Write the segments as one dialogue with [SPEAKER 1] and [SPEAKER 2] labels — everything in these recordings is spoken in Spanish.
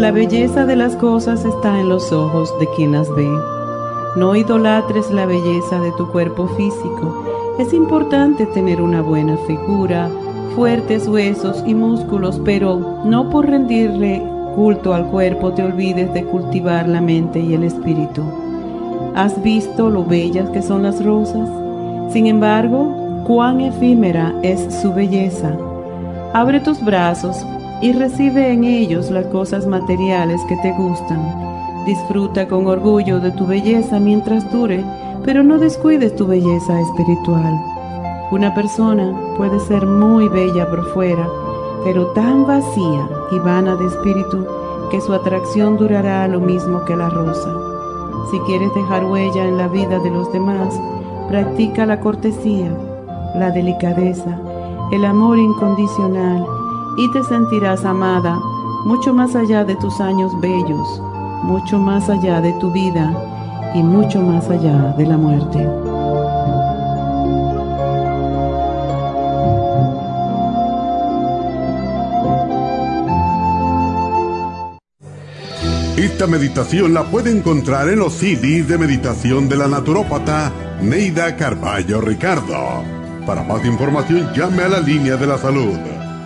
[SPEAKER 1] La belleza de las cosas está en los ojos de quien las ve. No idolatres la belleza de tu cuerpo físico. Es importante tener una buena figura, fuertes huesos y músculos, pero no por rendirle culto al cuerpo te olvides de cultivar la mente y el espíritu. ¿Has visto lo bellas que son las rosas? Sin embargo, cuán efímera es su belleza. Abre tus brazos y recibe en ellos las cosas materiales que te gustan. Disfruta con orgullo de tu belleza mientras dure, pero no descuides tu belleza espiritual. Una persona puede ser muy bella por fuera, pero tan vacía y vana de espíritu que su atracción durará lo mismo que la rosa. Si quieres dejar huella en la vida de los demás, practica la cortesía, la delicadeza, el amor incondicional y te sentirás amada mucho más allá de tus años bellos, mucho más allá de tu vida y mucho más allá de la muerte.
[SPEAKER 2] Esta meditación la puede encontrar en los CDs de meditación de la naturópata Neida Carballo Ricardo. Para más información llame a la línea de la salud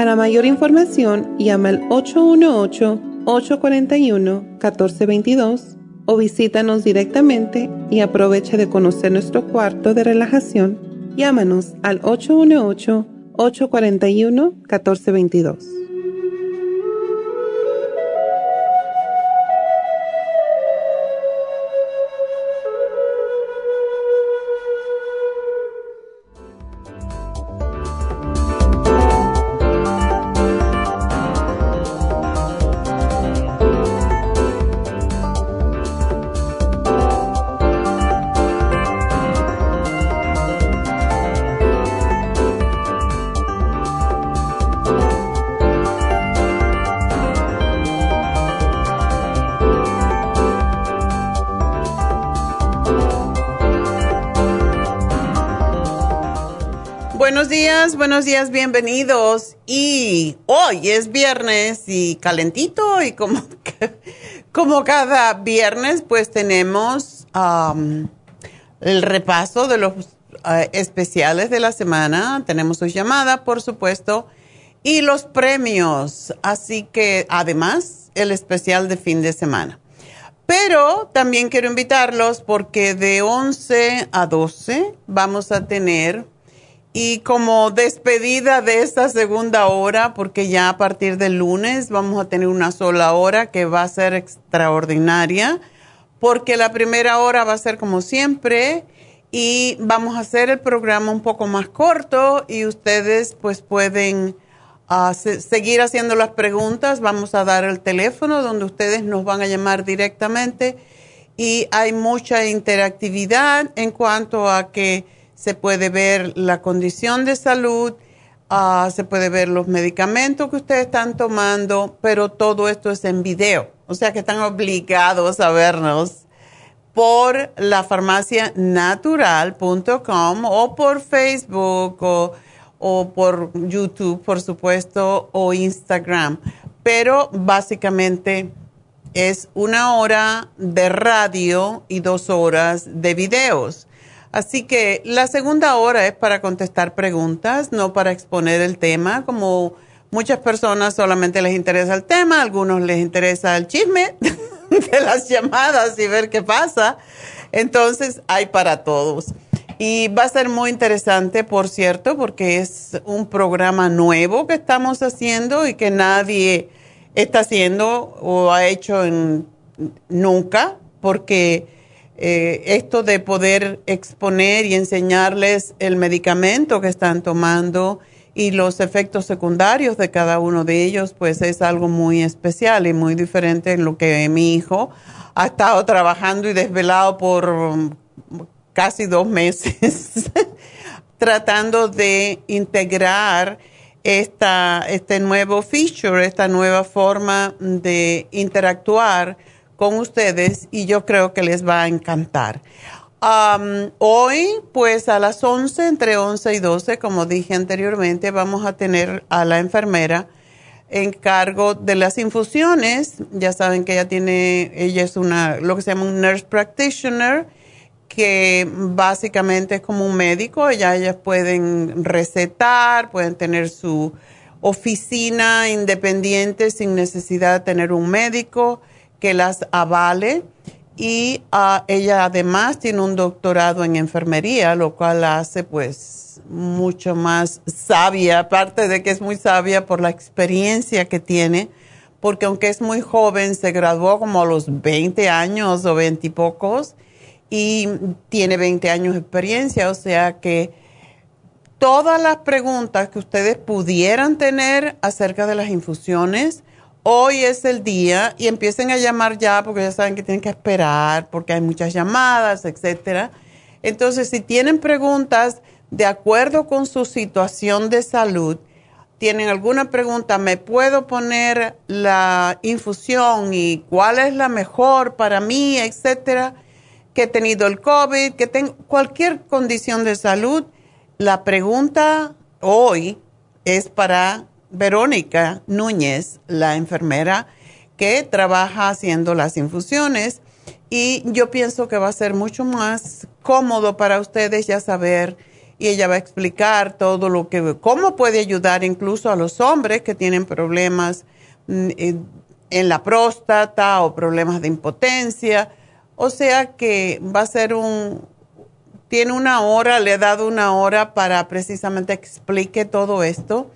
[SPEAKER 3] Para mayor información, llama al 818-841-1422 o visítanos directamente y aprovecha de conocer nuestro cuarto de relajación. Llámanos al 818-841-1422.
[SPEAKER 4] Buenos días, bienvenidos. Y hoy es viernes y calentito y como, como cada viernes pues tenemos el repaso de los eh, especiales de la semana. Tenemos su llamada, por supuesto, y los premios. Así que además el especial de fin de semana. Pero también quiero invitarlos porque de 11 a 12 vamos a tener y como despedida de esta segunda hora, porque ya a partir del lunes vamos a tener una sola hora que va a ser extraordinaria, porque la primera hora va a ser como siempre y vamos a hacer el programa un poco más corto y ustedes pues pueden ah, seguir haciendo las preguntas. Vamos a dar el teléfono donde ustedes nos van a llamar directamente y hay mucha interactividad en cuanto a que se puede ver la condición de salud, ah, se puede ver los medicamentos que ustedes están tomando, pero todo esto es en video, o sea que están obligados a vernos por la farmacianatural.com o por Facebook o, o por YouTube, por supuesto, o Instagram. Pero básicamente es una hora de radio y dos horas de videos. Así que la segunda hora es para contestar preguntas, no para exponer el tema, como muchas personas solamente les interesa el tema, algunos les interesa el chisme de las llamadas y ver qué pasa. Entonces hay para todos. Y va a ser muy interesante, por cierto, porque es un programa nuevo que estamos haciendo y que nadie está haciendo o ha hecho nunca, porque eh, esto de poder exponer y enseñarles el medicamento que están tomando y los efectos secundarios de cada uno de ellos, pues es algo muy especial y muy diferente en lo que mi hijo ha estado trabajando y desvelado por um, casi dos meses, tratando de integrar esta, este nuevo feature, esta nueva forma de interactuar con ustedes y yo creo que les va a encantar. hoy, pues a las 11, entre 11 y 12, como dije anteriormente, vamos a tener a la enfermera en cargo de las infusiones. Ya saben que ella tiene, ella es una, lo que se llama un nurse practitioner, que básicamente es como un médico. Ella, ellas pueden recetar, pueden tener su oficina independiente sin necesidad de tener un médico que las avale y ah, ella además tiene un doctorado en enfermería, lo cual la hace pues mucho más sabia, aparte de que es muy sabia por la experiencia que tiene, porque aunque es muy joven, se graduó como a los 20 años o 20 y pocos y tiene 20 años de experiencia, o sea que todas las preguntas que ustedes pudieran tener acerca de las infusiones, hoy es el día y empiecen a llamar ya porque ya saben que tienen que esperar porque hay muchas llamadas, etcétera. Entonces, si tienen preguntas de acuerdo con su situación de salud, tienen alguna pregunta, ¿me puedo poner la infusión y cuál es la mejor para mí, etcétera? Que he tenido el COVID, que tengo cualquier condición de salud, la pregunta hoy es para Verónica Núñez, la enfermera que trabaja haciendo las infusiones. Y yo pienso que va a ser mucho más cómodo para ustedes ya saber y ella va a explicar todo lo que, cómo puede ayudar incluso a los hombres que tienen problemas mm, eh, en la próstata o problemas de impotencia. O sea que va a ser un, tiene una hora, le he dado una hora para precisamente explique todo esto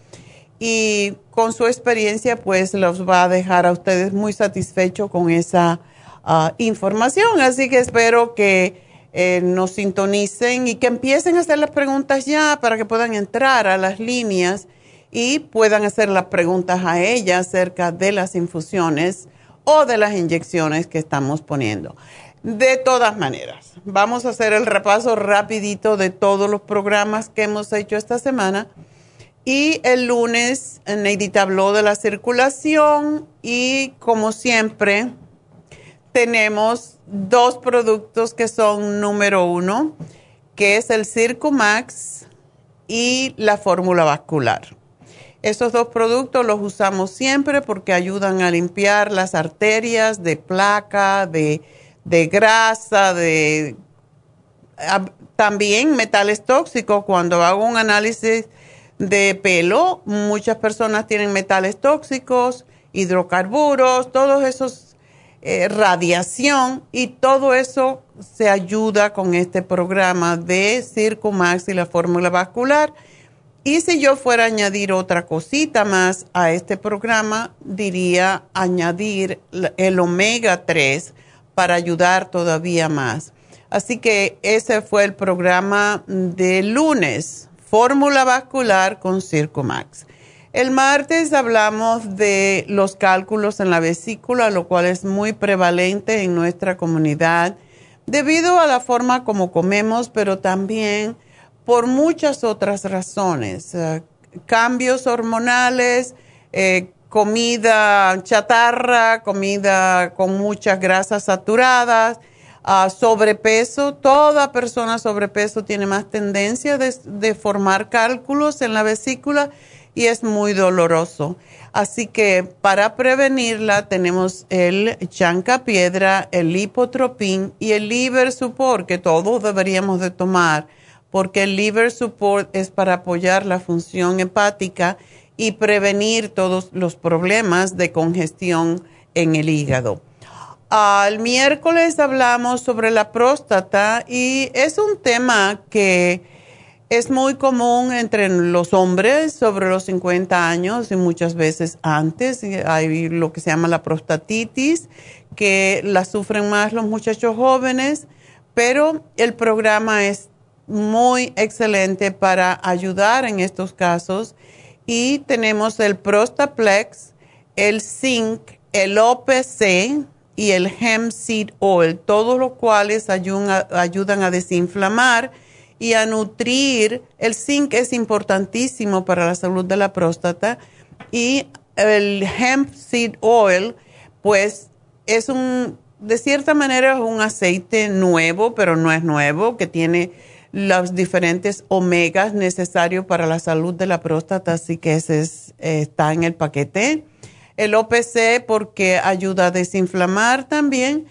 [SPEAKER 4] y con su experiencia pues los va a dejar a ustedes muy satisfechos con esa ah, información. Así que espero que eh, nos sintonicen y que empiecen a hacer las preguntas ya para que puedan entrar a las líneas y puedan hacer las preguntas a ella acerca de las infusiones o de las inyecciones que estamos poniendo. De todas maneras, vamos a hacer el repaso rapidito de todos los programas que hemos hecho esta semana y el lunes Neidita habló de la circulación y como siempre tenemos dos productos que son número uno, que es el Circumax y la fórmula vascular. Esos dos productos los usamos siempre porque ayudan a limpiar las arterias de placa, de, de grasa, de también metales tóxicos. Cuando hago un análisis de pelo, muchas personas tienen metales tóxicos, hidrocarburos, todos esos, eh, radiación y todo eso se ayuda con este programa de Circumax y la fórmula vascular. Y si yo fuera a añadir otra cosita más a este programa, diría añadir el omega 3 para ayudar todavía más. Así que ese fue el programa de lunes fórmula vascular con Circumax. El martes hablamos de los cálculos en la vesícula, lo cual es muy prevalente en nuestra comunidad debido a la forma como comemos, pero también por muchas otras razones. Eh, cambios hormonales, eh, comida chatarra, comida con muchas grasas saturadas, ah, sobrepeso. Toda persona sobrepeso tiene más tendencia de, formar cálculos en la vesícula y es muy doloroso. Así que para prevenirla tenemos el chanca piedra, el lipotropín y el liver support que todos deberíamos de tomar porque el liver support es para apoyar la función hepática y prevenir todos los problemas de congestión en el hígado. El miércoles hablamos sobre la próstata y es un tema que es muy común entre los hombres sobre los 50 años y muchas veces antes. Hay lo que se llama la prostatitis, que la sufren más los muchachos jóvenes, pero el programa es muy excelente para ayudar en estos casos. Y tenemos el Prostaplex, el Zinc, el OPC y el Hemp Seed Oil, todos los cuales ayudan a, desinflamar y a nutrir. El zinc es importantísimo para la salud de la próstata y el Hemp Seed Oil, pues es un, de cierta manera es un aceite nuevo, pero no es nuevo, que tiene los diferentes omegas necesarios para la salud de la próstata, así que ese está en el paquete. El OPC porque ayuda a desinflamar también.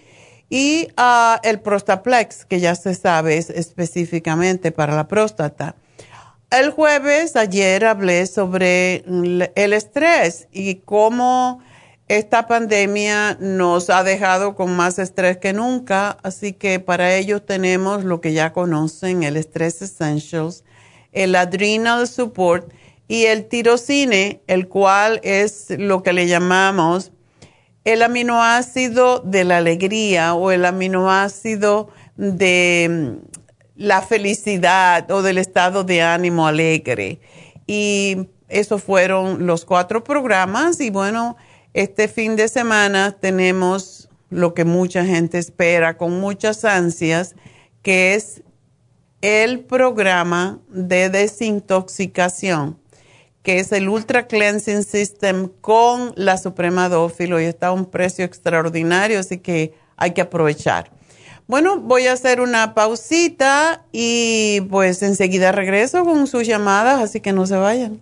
[SPEAKER 4] Y ah, el Prostaplex, que ya se sabe es específicamente para la próstata. El jueves, ayer hablé sobre el estrés y cómo esta pandemia nos ha dejado con más estrés que nunca, así que para ello tenemos lo que ya conocen, el Stress Essentials, el Adrenal Support y el tirocine, el cual es lo que le llamamos el aminoácido de la alegría o el aminoácido de mm, la felicidad o del estado de ánimo alegre. Y esos fueron los cuatro programas y bueno, este fin de semana tenemos lo que mucha gente espera con muchas ansias, que es el programa de desintoxicación, que es el Ultra Cleansing System con la Suprema Dófilo y está a un precio extraordinario, así que hay que aprovechar. Bueno, voy a hacer una pausita y pues enseguida regreso con sus llamadas, así que no se vayan.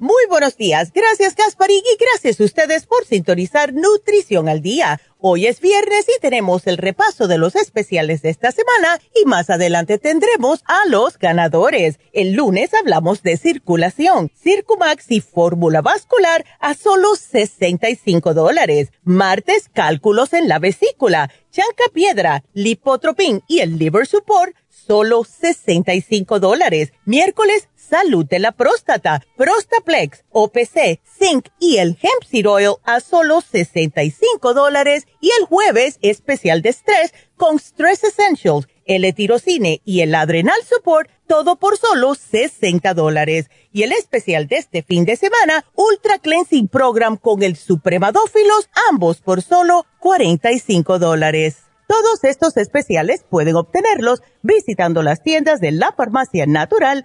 [SPEAKER 5] Muy buenos días. Gracias, Gasparín, y gracias a ustedes por sintonizar Nutrición al Día. Hoy es viernes y tenemos el repaso de los especiales de esta semana y más adelante tendremos a los ganadores. El lunes hablamos de circulación, Circumax y fórmula vascular a solo 65 dólares. Martes, cálculos en la vesícula, chanca piedra, lipotropin y el liver support solo 65 dólares. Miércoles, salud de la próstata, Prostaplex, OPC, Zinc y el Hemp Seed Oil a solo 65 dólares y el jueves especial de estrés con Stress Essentials, el tirocine y el Adrenal Support, todo por solo 60 dólares. Y el especial de este fin de semana, Ultra Cleansing Program con el Supremadófilos, ambos por solo 45 dólares. Todos estos especiales pueden obtenerlos visitando las tiendas de la Farmacia Natural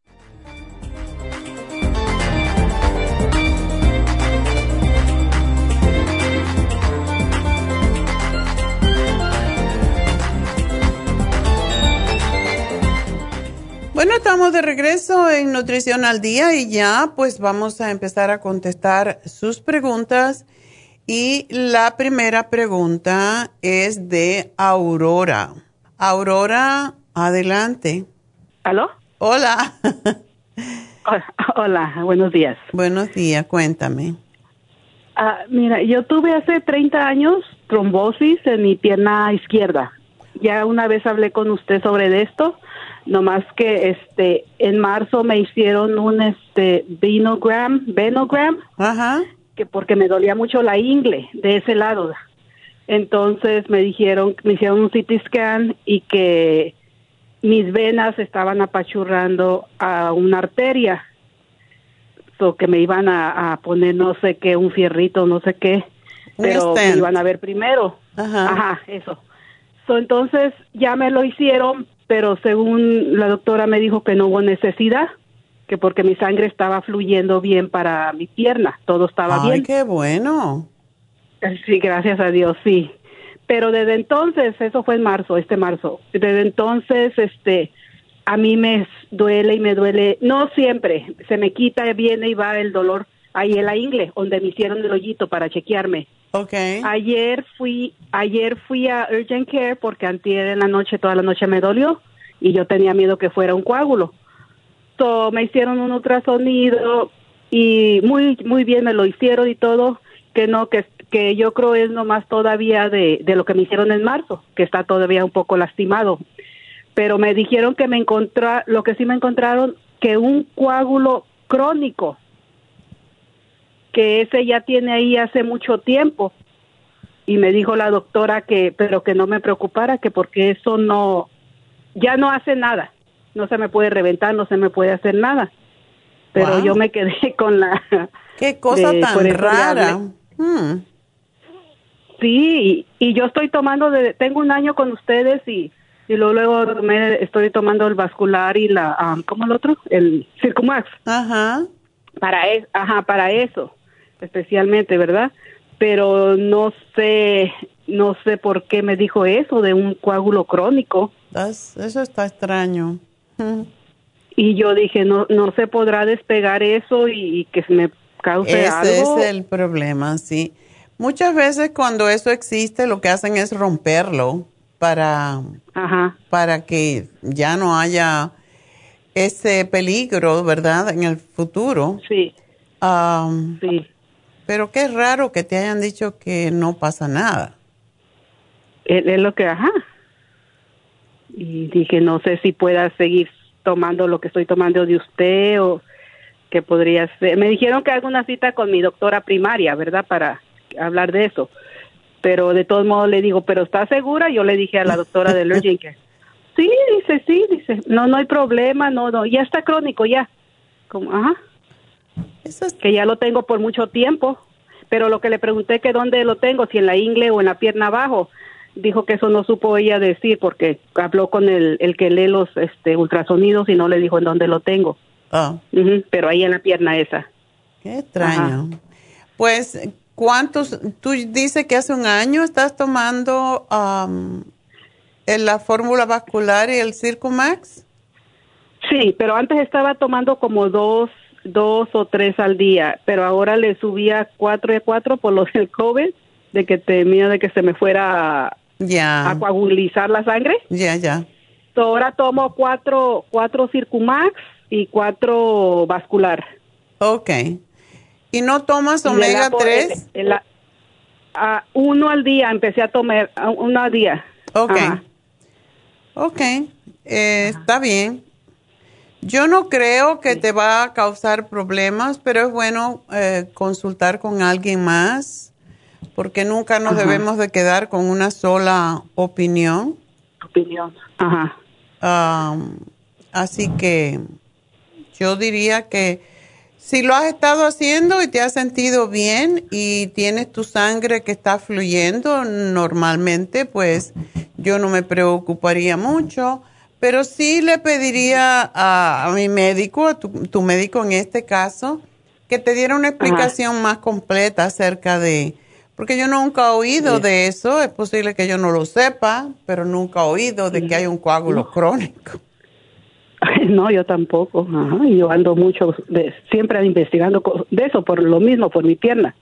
[SPEAKER 4] Bueno, estamos de regreso en Nutrición al Día y ya pues vamos a empezar a contestar sus preguntas. Y la primera pregunta es de Aurora. Aurora, adelante.
[SPEAKER 6] ¿Aló?
[SPEAKER 4] Hola.
[SPEAKER 6] Hola, buenos días.
[SPEAKER 4] Buenos días, cuéntame.
[SPEAKER 6] Ah, mira, yo tuve hace 30 años trombosis en mi pierna izquierda. Ya una vez hablé con usted sobre esto no más que este en marzo me hicieron un este venogram, venogram,
[SPEAKER 4] Ajá.
[SPEAKER 6] que porque me dolía mucho la ingle de ese lado. Entonces me dijeron, me hicieron un CT scan y que mis venas estaban apachurrando a una arteria. So que me iban a, poner no sé qué, un fierrito, no sé qué, pero me iban a ver primero.
[SPEAKER 4] Ajá.
[SPEAKER 6] Ajá, eso. So, entonces ya me lo hicieron, pero según la doctora me dijo que no hubo necesidad, que porque mi sangre estaba fluyendo bien para mi pierna, todo estaba
[SPEAKER 4] Ay,
[SPEAKER 6] bien.
[SPEAKER 4] qué bueno.
[SPEAKER 6] Sí, gracias a Dios, sí. Pero desde entonces, eso fue en marzo, este marzo, desde entonces, este, a mí me duele y me duele, no siempre, se me quita, viene y va el dolor ahí en la ingle, donde me hicieron el hoyito para chequearme.
[SPEAKER 4] Okay.
[SPEAKER 6] Ayer fui, ayer fui a Urgent Care porque antier en la noche, toda la noche me dolió y yo tenía miedo que fuera un coágulo. So, me hicieron un ultrasonido y muy, muy bien me lo hicieron y todo, que no, que, que yo creo es nomás todavía de, de lo que me hicieron en marzo, que está todavía un poco lastimado. Pero me dijeron que me encontró, lo que sí me encontraron, que un coágulo crónico, que ese ya tiene ahí hace mucho tiempo. Y me dijo la doctora que, pero que no me preocupara, que porque eso no, ya no hace nada. No se me puede reventar, no se me puede hacer nada. Pero
[SPEAKER 4] Wow.
[SPEAKER 6] yo me quedé con la...
[SPEAKER 4] Qué cosa
[SPEAKER 6] de-
[SPEAKER 4] tan rara. Hmm.
[SPEAKER 6] Sí, y, y yo estoy tomando, de, tengo un año con ustedes y, y luego, luego me estoy tomando el vascular y la, ah, ¿cómo el otro? El Circumax.
[SPEAKER 4] Ajá.
[SPEAKER 6] Para, es, ajá, para eso, especialmente, ¿verdad? Pero no sé, no sé por qué me dijo eso de un coágulo crónico.
[SPEAKER 4] Eso está extraño.
[SPEAKER 6] Y yo dije, no, no se podrá despegar eso y, y que se me cause
[SPEAKER 4] Ese
[SPEAKER 6] algo.
[SPEAKER 4] es el problema, sí. Muchas veces cuando eso existe lo que hacen es romperlo para,
[SPEAKER 6] Ajá.
[SPEAKER 4] para que ya no haya ese peligro, ¿verdad? En el futuro.
[SPEAKER 6] Sí,
[SPEAKER 4] Am,
[SPEAKER 6] sí.
[SPEAKER 4] Pero qué raro que te hayan dicho que no pasa nada.
[SPEAKER 6] Es, lo que, ajá. Y dije, no sé si pueda seguir tomando lo que estoy tomando de usted o que podría ser. Me dijeron que haga una cita con mi doctora primaria, ¿verdad? Para hablar de eso. Pero de todos modos le digo, ¿pero está segura? Yo le dije a la doctora de Allergy que sí, dice, sí, dice, no, no hay problema, no, no, ya está crónico, ya. Como, ajá,
[SPEAKER 4] Eso es,
[SPEAKER 6] que ya lo tengo por mucho tiempo. Pero lo que le pregunté que dónde lo tengo, si en la ingle o en la pierna abajo, dijo que eso no supo ella decir porque habló con el, el que lee los este, ultrasonidos y no le dijo en dónde lo tengo. Ujú, pero ahí en la pierna esa.
[SPEAKER 4] qué extraño. Pues, ¿cuántos? Tú dices que hace un año estás tomando am, en la fórmula vascular y el Circumax.
[SPEAKER 6] Sí, pero antes estaba tomando como dos, dos o tres al día, pero ahora le subía cuatro y cuatro por lo del COVID, de que temía de que se me fuera a,
[SPEAKER 4] Ya,
[SPEAKER 6] a coagulizar la sangre.
[SPEAKER 4] ya, ya.
[SPEAKER 6] So, ahora tomo cuatro, cuatro Circumax y cuatro vascular.
[SPEAKER 4] Ok. ¿Y no tomas omega
[SPEAKER 6] apo-
[SPEAKER 4] 3?
[SPEAKER 6] el- el- ah, uno al día, empecé a tomar uno al día.
[SPEAKER 4] Ok.
[SPEAKER 6] Ajá.
[SPEAKER 4] Ok. eh, está bien. Yo no creo que te va a causar problemas, pero es bueno eh, consultar con alguien más, porque nunca nos debemos de quedar con una sola opinión.
[SPEAKER 6] Opinión. Ajá.
[SPEAKER 4] así que yo diría que si lo has estado haciendo y te has sentido bien y tienes tu sangre que está fluyendo normalmente, pues yo no me preocuparía mucho, pero sí le pediría a, mi médico, a tu, médico en este caso, que te diera una explicación más completa acerca de, porque yo nunca he oído de eso, es posible que yo no lo sepa, pero nunca he oído de que hay un coágulo crónico.
[SPEAKER 6] No, yo tampoco. Ajá. Yo ando mucho, de, siempre investigando de eso, por lo mismo, por mi pierna.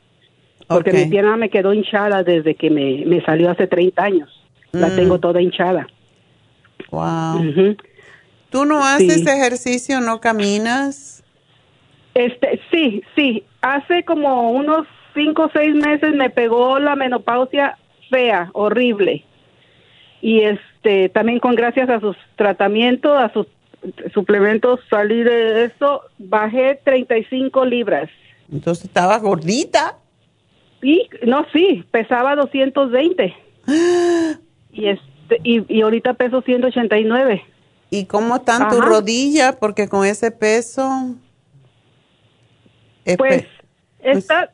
[SPEAKER 6] Porque mi pierna me quedó hinchada desde que me, me salió hace 30 años. La mm. tengo toda hinchada.
[SPEAKER 4] Wow. ¿Tú no haces ejercicio, no caminas?
[SPEAKER 6] Este, sí, sí. Hace como unos cinco o seis meses me pegó la menopausia fea, horrible. Y este, también con gracias a sus tratamientos, a sus suplementos, salí de eso, bajé 35 libras.
[SPEAKER 4] Entonces estaba gordita.
[SPEAKER 6] Y, no, sí, pesaba 220. y, este, y, y ahorita peso 189.
[SPEAKER 4] ¿Y cómo están tus rodillas? Porque con ese peso...
[SPEAKER 6] Pues, pues, está,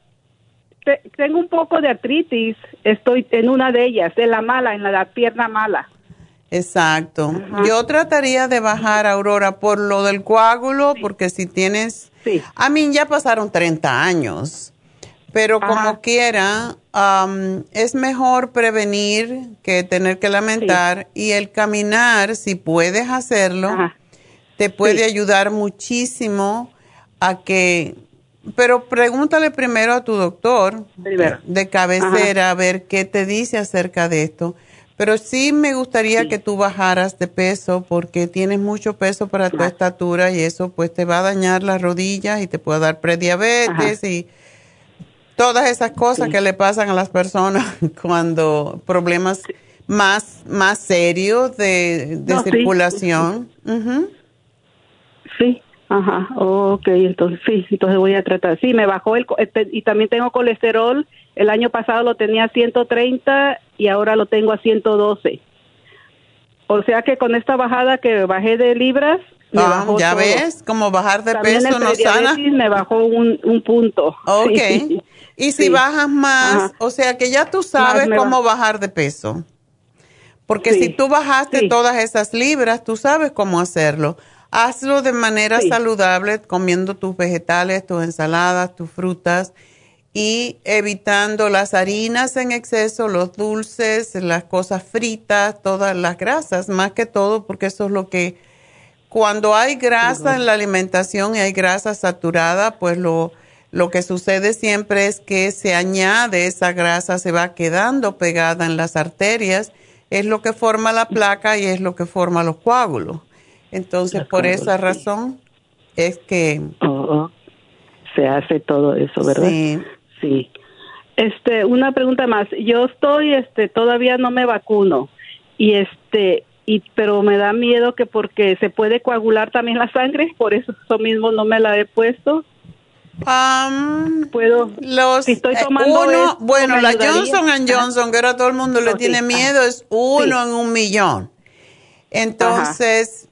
[SPEAKER 6] tengo un poco de artritis, estoy en una de ellas, en la mala, en la pierna mala.
[SPEAKER 4] Exacto. Yo trataría de bajar, Aurora, por lo del coágulo, porque si tienes... Sí. A mí ya pasaron 30 años, pero como quiera, es mejor prevenir que tener que lamentar y el caminar, si puedes hacerlo, te puede ayudar muchísimo a que... Pero pregúntale primero a tu doctor de cabecera a ver qué te dice acerca de esto. Pero sí me gustaría que tú bajaras de peso porque tienes mucho peso para tu estatura y eso pues te va a dañar las rodillas y te puede dar prediabetes y todas esas cosas que le pasan a las personas cuando problemas más, más serios de, circulación.
[SPEAKER 6] Sí. Ajá, ok, entonces sí, entonces voy a tratar. Sí, me bajó el, este, y también tengo colesterol. El año pasado lo tenía a 130 y ahora lo tengo a 112. O sea que con esta bajada que bajé de libras, me
[SPEAKER 4] ah, bajó ya ves, como bajar de peso no sana.
[SPEAKER 6] Me bajó un, un punto.
[SPEAKER 4] Ok. Y si bajas más, o sea que ya tú sabes cómo bajar de peso. Porque si tú bajaste todas esas libras, tú sabes cómo hacerlo. Hazlo de manera saludable, comiendo tus vegetales, tus ensaladas, tus frutas y evitando las harinas en exceso, los dulces, las cosas fritas, todas las grasas, más que todo, porque eso es lo que, cuando hay grasa en la alimentación y hay grasa saturada, pues lo, lo que sucede siempre es que se añade esa grasa, se va quedando pegada en las arterias, es lo que forma la placa y es lo que forma los coágulos. Entonces, por esa razón es que...
[SPEAKER 6] Oh, oh. se hace todo eso, ¿verdad? Sí. Sí. Este, una pregunta más. Yo estoy, este, todavía no me vacuno y este, y pero me da miedo que porque se puede coagular también la sangre, por eso, eso mismo no me la he puesto.
[SPEAKER 4] Puedo los si estoy tomando uno, bueno la Johnson Johnson que ahora todo el mundo le tiene miedo es uno en un millón. Entonces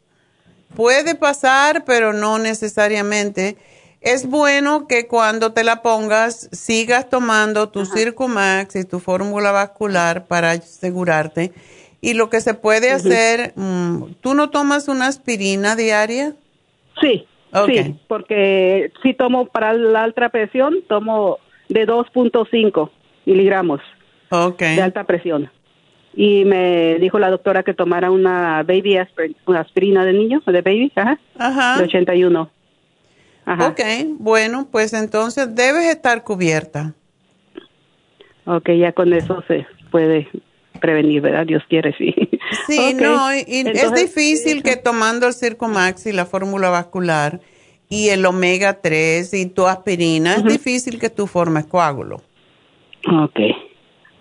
[SPEAKER 4] Puede pasar, pero no necesariamente. Es bueno que cuando te la pongas sigas tomando tu Circumax y tu fórmula vascular para asegurarte. Y lo que se puede hacer, mm, ¿tú no tomas una aspirina diaria?
[SPEAKER 6] Sí, sí, porque si tomo para la alta presión, tomo de 2.5 miligramos de alta presión y me dijo la doctora que tomara una baby aspirin, una aspirina de niño, de baby, ajá, ajá. de 81.
[SPEAKER 4] Ajá. Ok, bueno, pues entonces debes estar cubierta.
[SPEAKER 6] Ok, ya con eso se puede prevenir, ¿verdad? Dios quiere, sí.
[SPEAKER 4] Sí, no, y es difícil que tomando el Circomax y la fórmula vascular y el omega 3 y tu aspirina, es difícil que tú formes coágulo.
[SPEAKER 6] Ok.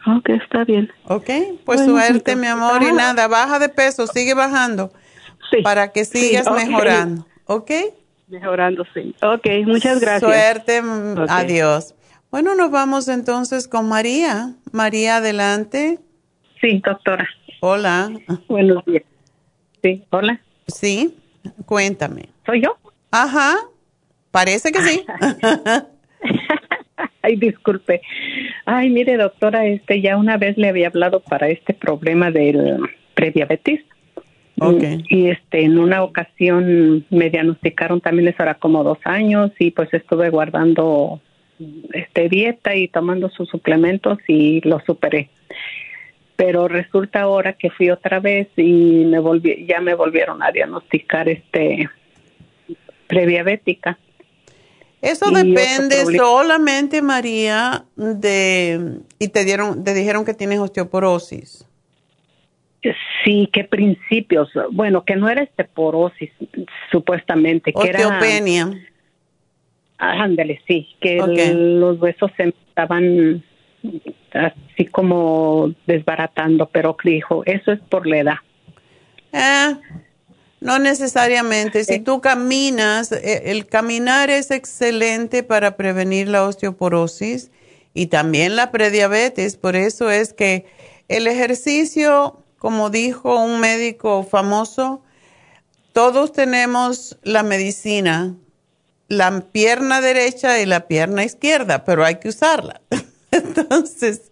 [SPEAKER 6] Ok, está bien.
[SPEAKER 4] Ok, pues suerte, mi amor, y nada, baja de peso, sigue bajando. para que sigas mejorando, ¿ok?
[SPEAKER 6] Mejorando, sí. Ok, muchas gracias.
[SPEAKER 4] Suerte, adiós. Bueno, nos vamos entonces con María. María, adelante.
[SPEAKER 7] Sí, doctora.
[SPEAKER 4] Hola.
[SPEAKER 7] Buenos días. Sí, hola.
[SPEAKER 4] Sí, cuéntame.
[SPEAKER 7] ¿Soy yo?
[SPEAKER 4] Ajá, parece que sí.
[SPEAKER 7] Ay, disculpe. Ay, mire, doctora, este ya una vez le había hablado para este problema del prediabetes.
[SPEAKER 4] Okay.
[SPEAKER 7] Y este, en una ocasión me diagnosticaron también eso era como dos años y pues estuve guardando este dieta y tomando sus suplementos y lo superé. Pero resulta ahora que fui otra vez y me volví, ya me volvieron a diagnosticar este prediabética.
[SPEAKER 4] Eso depende solamente, María, de y te dieron, te dijeron que tienes osteoporosis.
[SPEAKER 7] Sí, qué principios. Bueno, que no era osteoporosis, supuestamente. Que
[SPEAKER 4] Osteopenia.
[SPEAKER 7] Era, ándale, sí, que los huesos se estaban así como desbaratando, pero dijo, eso es por la edad.
[SPEAKER 4] Eh, no necesariamente. Si tú caminas, eh, el caminar es excelente para prevenir la osteoporosis y también la prediabetes. Por eso es que el ejercicio, como dijo un médico famoso, todos tenemos la medicina, la pierna derecha y la pierna izquierda, pero hay que usarla. Entonces,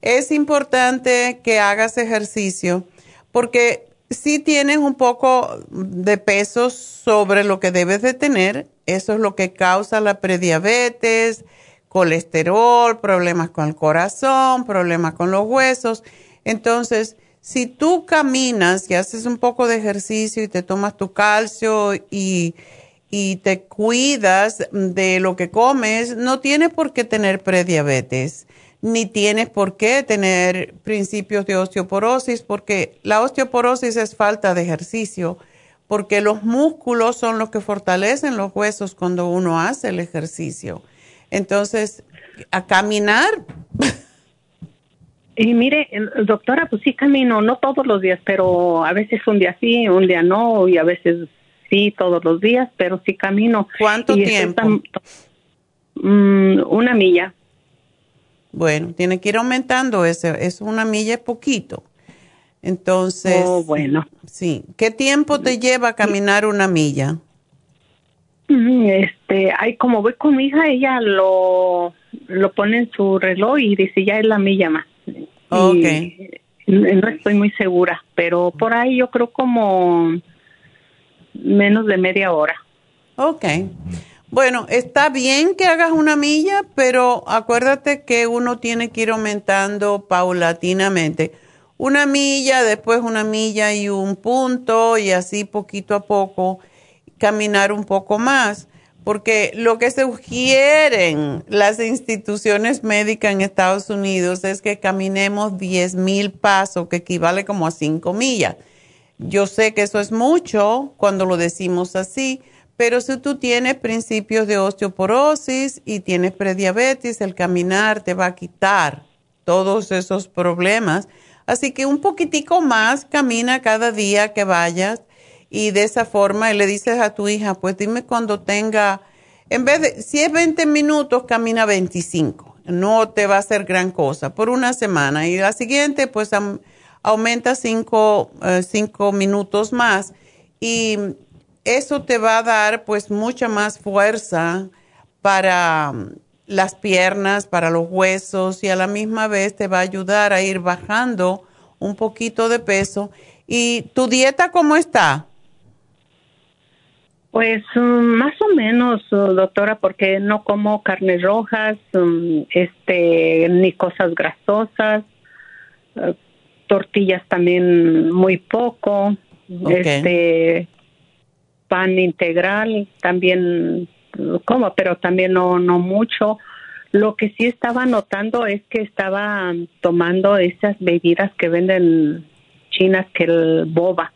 [SPEAKER 4] es importante que hagas ejercicio porque si tienes un poco de peso sobre lo que debes de tener, eso es lo que causa la prediabetes, colesterol, problemas con el corazón, problemas con los huesos. Entonces, si tú caminas y haces un poco de ejercicio y te tomas tu calcio y, y te cuidas de lo que comes, no tienes por qué tener prediabetes ni tienes por qué tener principios de osteoporosis, porque la osteoporosis es falta de ejercicio, porque los músculos son los que fortalecen los huesos cuando uno hace el ejercicio. Entonces, a caminar.
[SPEAKER 7] Y mire, doctora, pues sí camino, no todos los días, pero a veces un día sí, un día no, y a veces sí todos los días, pero sí camino.
[SPEAKER 4] ¿Cuánto tiempo?
[SPEAKER 7] Mm, una milla.
[SPEAKER 4] Bueno, tiene que ir aumentando, ese, es una milla poquito. Entonces,
[SPEAKER 7] oh, bueno.
[SPEAKER 4] Sí. ¿Qué tiempo te lleva a caminar una milla?
[SPEAKER 7] Este, ay, como voy con mi hija, ella lo, lo pone en su reloj y dice ya es la milla más.
[SPEAKER 4] Ok.
[SPEAKER 7] no estoy muy segura, pero por ahí yo creo como menos de media hora.
[SPEAKER 4] Ok. Bueno, está bien que hagas una milla, pero acuérdate que uno tiene que ir aumentando paulatinamente. Una milla, después una milla y un punto y así poquito a poco caminar un poco más. Porque lo que sugieren las instituciones médicas en Estados Unidos es que caminemos 10 mil pasos, que equivale como a 5 millas. Yo sé que eso es mucho cuando lo decimos así, pero si tú tienes principios de osteoporosis y tienes prediabetes, el caminar te va a quitar todos esos problemas. Así que un poquitico más camina cada día que vayas y de esa forma le dices a tu hija, pues dime cuando tenga, en vez de, si es 20 minutos, camina 25. No te va a hacer gran cosa por una semana y la siguiente pues aumenta 5 cinco minutos más. Y eso te va a dar pues mucha más fuerza para um, las piernas, para los huesos y a la misma vez te va a ayudar a ir bajando un poquito de peso. ¿Y tu dieta cómo está?
[SPEAKER 7] Pues um, más o menos, uh, doctora, porque no como carnes rojas, um, este, ni cosas grasosas, uh, tortillas también muy poco, este, pan integral, también como, pero también no, no mucho. Lo que sí estaba notando es que estaba tomando esas bebidas que venden chinas, que el boba.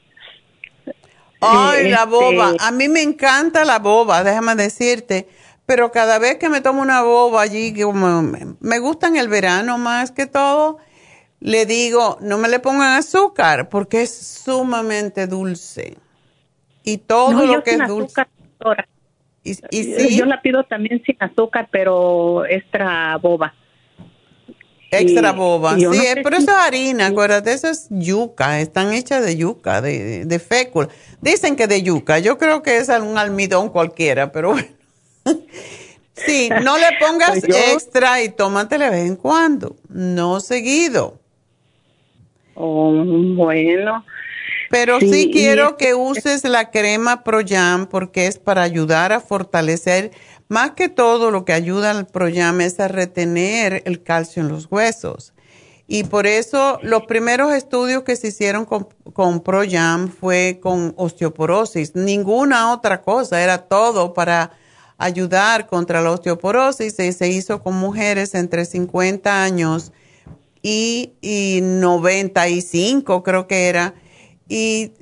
[SPEAKER 4] Ay, la este boba. A mí me encanta la boba, déjame decirte. Pero cada vez que me tomo una boba allí, como me gusta en el verano más que todo, le digo, no me le pongan azúcar porque es sumamente dulce. Y todo
[SPEAKER 7] No,
[SPEAKER 4] lo que es dulce.
[SPEAKER 7] azúcar.
[SPEAKER 4] Y, y sí,
[SPEAKER 7] Yo la pido también sin azúcar, pero extra boba.
[SPEAKER 4] extra
[SPEAKER 7] y-
[SPEAKER 4] boba.
[SPEAKER 7] y
[SPEAKER 4] sí,
[SPEAKER 7] no sé
[SPEAKER 4] pero eso es harina, acuérdate, eso es yuca, están hechas de yuca, de, de, de fécula. Dicen que de yuca, yo creo que es un almidón cualquiera, pero bueno. sí, no le pongas
[SPEAKER 7] Pues yo-
[SPEAKER 4] extra y tómatela de vez en cuando, no seguido.
[SPEAKER 7] Oh, bueno.
[SPEAKER 4] Pero sí, quiero
[SPEAKER 7] es-
[SPEAKER 4] que uses la crema Proyam porque es para ayudar a fortalecer, más que todo lo que ayuda al Proyam es a retener el calcio en los huesos. Y por eso los primeros estudios que se hicieron con, con Proyam fue con osteoporosis, ninguna otra cosa, era todo para ayudar contra la osteoporosis y se hizo con mujeres entre 50 años y, y 95 creo que era. Y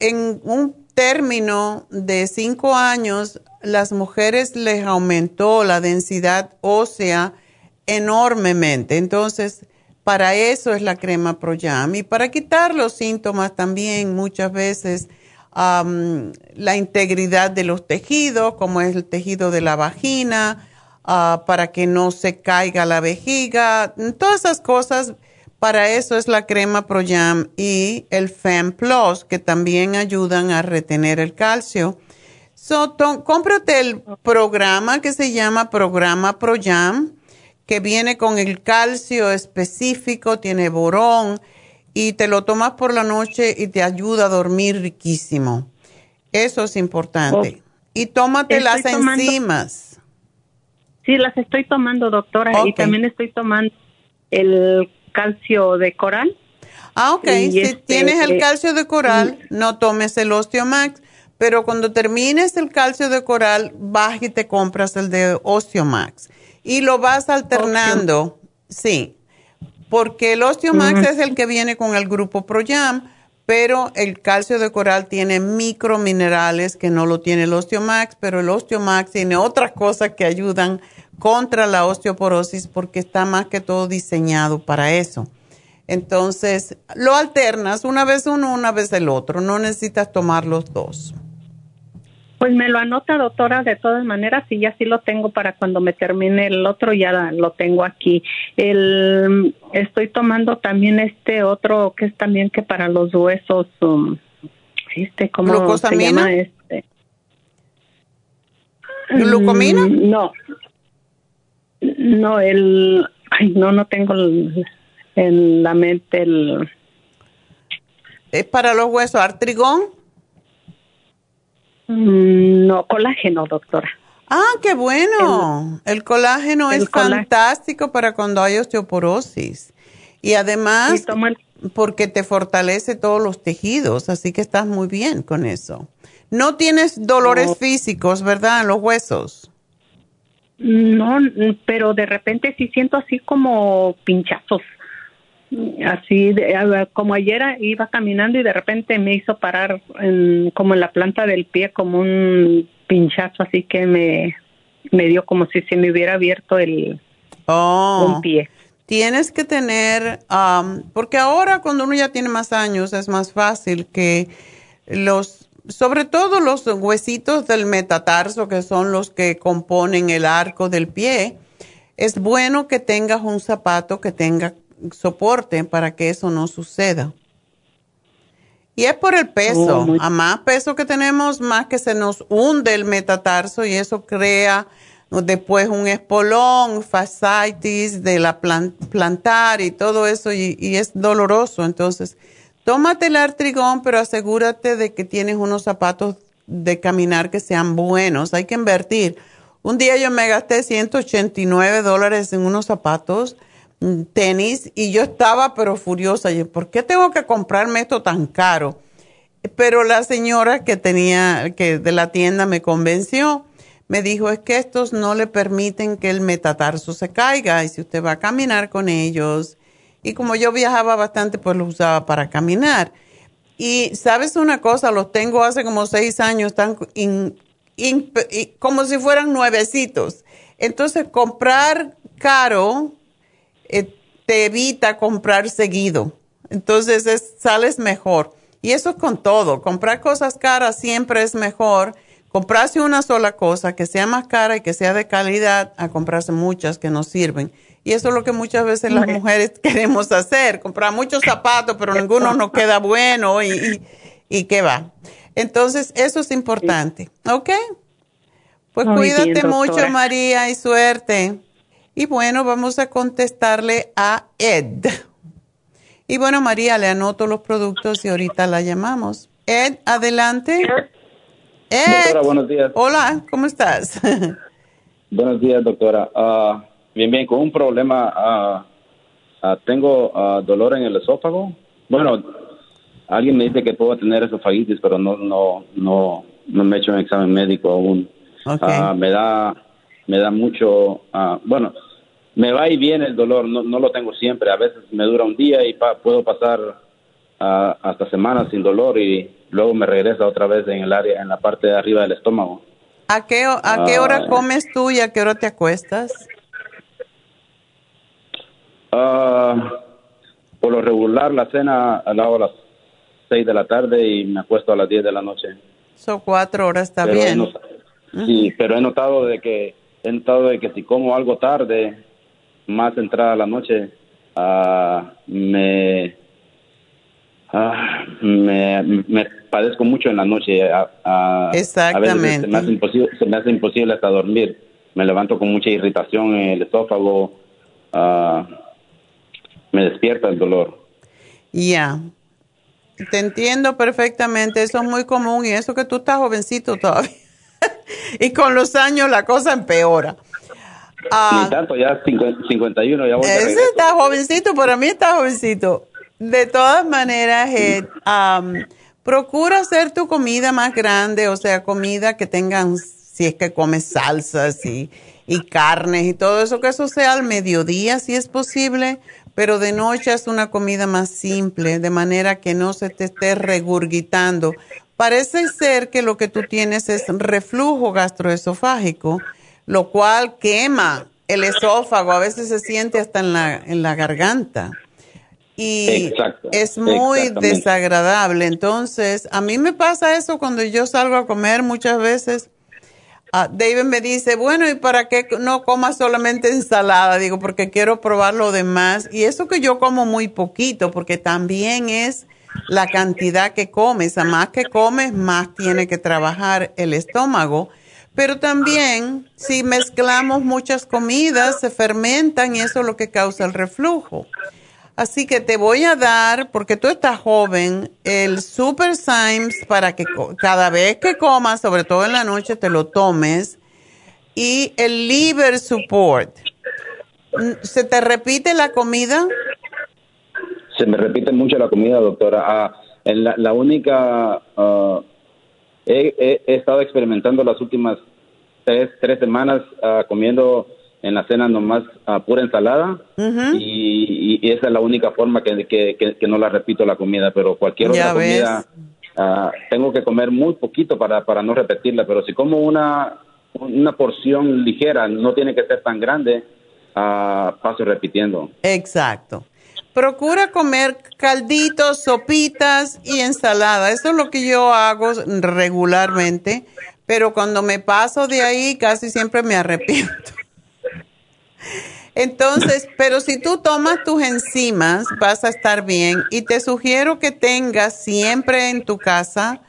[SPEAKER 4] en un término de cinco años, las mujeres les aumentó la densidad ósea enormemente. Entonces, para eso es la crema Proyam. Y para quitar los síntomas también muchas veces la integridad de los tejidos, como es el tejido de la vagina, ah, para que no se caiga la vejiga, todas esas cosas. Para eso es la crema Proyam y el Fem Plus, que también ayudan a retener el calcio. So, cómprate el programa que se llama Programa Proyam, que viene con el calcio específico, tiene borón, y te lo tomas por la noche y te ayuda a dormir riquísimo. Eso es importante. Y tómate las enzimas.
[SPEAKER 7] Sí, las estoy tomando, doctora, y también estoy tomando el calcio de coral.
[SPEAKER 4] Ah, ok.
[SPEAKER 7] Y
[SPEAKER 4] si
[SPEAKER 7] este,
[SPEAKER 4] tienes el
[SPEAKER 7] eh,
[SPEAKER 4] calcio de coral, no tomes el Osteomax, pero cuando termines el calcio de coral, vas y te compras el de Osteomax. Y lo vas alternando, sí, porque el Osteomax es el que viene con el grupo Proyam, pero el calcio de coral tiene microminerales que no lo tiene el Osteomax, pero el Osteomax tiene otras cosas que ayudan contra la osteoporosis porque está más que todo diseñado para eso. Entonces, lo alternas una vez uno, una vez el otro. No necesitas tomar los dos.
[SPEAKER 7] Pues me lo anota, doctora, de todas maneras, y ya sí lo tengo para cuando me termine el otro, ya lo tengo aquí. El, estoy tomando también este otro que es también que para los huesos, um, este, ¿cómo se
[SPEAKER 4] ¿Glucosamina?
[SPEAKER 7] llama este?
[SPEAKER 4] ¿Glucomina?
[SPEAKER 7] Mm, No. No, el, ay, no, no tengo el- en la mente el,
[SPEAKER 4] ¿Es para los huesos artrigón?
[SPEAKER 7] Mm, no, colágeno, doctora.
[SPEAKER 4] Ah, qué bueno. El, colágeno
[SPEAKER 7] el
[SPEAKER 4] es
[SPEAKER 7] colágeno.
[SPEAKER 4] fantástico para cuando hay osteoporosis. Y además,
[SPEAKER 7] Y
[SPEAKER 4] porque te fortalece todos los tejidos, así que estás muy bien con eso. No tienes dolores
[SPEAKER 7] No.
[SPEAKER 4] físicos, ¿verdad? En los huesos.
[SPEAKER 7] No, pero de repente sí siento así como pinchazos. Así, de- como ayer iba caminando y de repente me hizo parar en- como en la planta del pie, como un pinchazo, así que me, me dio como si se me hubiera abierto el
[SPEAKER 4] Oh.
[SPEAKER 7] un pie.
[SPEAKER 4] Tienes que tener, am, porque ahora cuando uno ya tiene más años es más fácil que los, sobre todo los huesitos del metatarso, que son los que componen el arco del pie, es bueno que tengas un zapato que tenga soporte para que eso no suceda. Y es por el peso.
[SPEAKER 7] Oh, muy-
[SPEAKER 4] A más peso que tenemos, más que se nos hunde el metatarso y eso crea después un espolón, fascitis de la plan- plantar y todo eso y, y es doloroso. Entonces, tómate el artrigón, pero asegúrate de que tienes unos zapatos de caminar que sean buenos. Hay que invertir. Un día yo me gasté 189 dólares en unos zapatos tenis y yo estaba pero furiosa. Yo, ¿Por qué tengo que comprarme esto tan caro? Pero la señora que tenía, que de la tienda me convenció, me dijo, es que estos no le permiten que el metatarso se caiga y si usted va a caminar con ellos, y como yo viajaba bastante, pues los usaba para caminar. Y sabes una cosa, los tengo hace como seis años, están in- y como si fueran nuevecitos. Entonces, comprar caro eh, te evita comprar seguido. Entonces, es- sales mejor. Y eso es con todo. Comprar cosas caras siempre es mejor comprarse una sola cosa que sea más cara y que sea de calidad a comprarse muchas que no sirven. Y eso es lo que muchas veces las mujeres queremos hacer, comprar muchos zapatos, pero ninguno nos queda bueno y, y, qué va. Entonces, eso es importante, ¿ok? Pues cuídate mucho, María, y suerte. Y bueno, vamos a contestarle a Ed. Y bueno, María, le anoto los productos y ahorita la llamamos. Ed, adelante.
[SPEAKER 8] doctora, buenos días.
[SPEAKER 4] Hola, ¿cómo estás?
[SPEAKER 8] buenos días, doctora. Ah, bien, bien, con un problema. Ah, ah, tengo dolor en el esófago. Bueno, alguien me dice que puedo tener esofagitis, pero no, no, no, no me he hecho un examen médico aún. me da, me da mucho, bueno, me va y viene el dolor, no, no lo tengo siempre, a veces me dura un día y puedo pasar uh, hasta semanas sin dolor y luego me regresa otra vez en el área, en la parte de arriba del estómago.
[SPEAKER 4] ¿A qué, a qué hora comes tú y a qué hora te acuestas?
[SPEAKER 8] por lo regular la cena a las 6 de la tarde y me acuesto a las 10 de la noche.
[SPEAKER 4] Son cuatro horas, está bien.
[SPEAKER 8] Sí, pero he notado de que he notado de que si como algo tarde más entrada la noche, uh, me, me, me, padezco mucho en la noche.
[SPEAKER 4] Exactamente.
[SPEAKER 8] se, me hace imposible, se me hace imposible hasta dormir. Me levanto con mucha irritación en el esófago. me despierta el dolor.
[SPEAKER 4] Ya. Te entiendo perfectamente. Eso es muy común y eso que tú estás jovencito todavía. y con los años la cosa empeora.
[SPEAKER 8] Ah, Ni tanto, ya 51, ya voy
[SPEAKER 4] Ese está jovencito, para mí está jovencito. De todas maneras, procura hacer tu comida más grande, o sea, comida que tengan, si es que comes salsas y, y carnes y todo eso, que eso sea al mediodía, si es posible, pero de noche es una comida más simple, de manera que no se te esté regurgitando. Parece ser que lo que tú tienes es reflujo gastroesofágico lo cual quema el esófago, a veces se siente hasta en la, en la garganta. Y es muy desagradable. Entonces, a mí me pasa eso cuando yo salgo a comer muchas veces. Uh, David me dice, bueno, ¿y para qué no comas solamente ensalada? Digo, porque quiero probar lo demás. Y eso que yo como muy poquito, porque también es la cantidad que comes. A más que comes, más tiene que trabajar el estómago. Pero también, si mezclamos muchas comidas, se fermentan y eso es lo que causa el reflujo. Así que te voy a dar, porque tú estás joven, el Super Symes para que cada vez que comas, sobre todo en la noche, te lo tomes. Y el Liver Support. ¿Se te repite la comida?
[SPEAKER 8] Se me repite mucho la comida, doctora. Ah, la, única... Ah, he, estado experimentando las últimas tres, tres semanas uh, comiendo en la cena nomás uh, pura ensalada. Y, esa es la única forma que, que, que, no la repito la comida, pero cualquier otra comida uh, tengo que comer muy poquito para, para no repetirla, pero si como una, una porción ligera, no tiene que ser tan grande, paso repitiendo.
[SPEAKER 4] Exacto procura comer calditos, sopitas y ensalada. Eso es lo que yo hago regularmente, pero cuando me paso de ahí casi siempre me arrepiento. Entonces, pero si tú tomas tus enzimas, vas a estar bien y te sugiero que tengas siempre en tu casa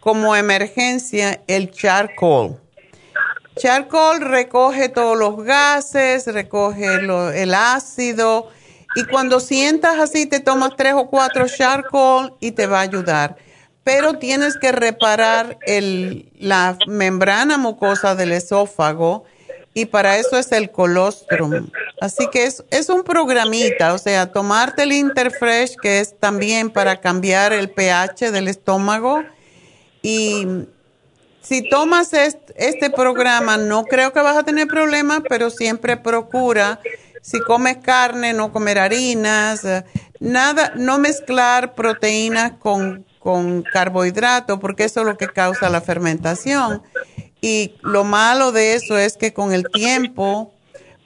[SPEAKER 4] como emergencia el charcoal. Charcoal recoge todos los gases, recoge el ácido, y cuando sientas así, te tomas tres o cuatro charcoal y te va a ayudar. Pero tienes que reparar la membrana mucosa del esófago y para eso es el colostrum. Así que es, es un programita, o sea, tomarte el Interfresh, que es también para cambiar el pH del estómago. Y si tomas este, este programa, no creo que vas a tener problemas, pero siempre procura si comes carne, no comer harinas, eh, nada, no mezclar proteínas con, con carbohidratos, porque eso es lo que causa la fermentación. Y lo malo de eso es que con el tiempo,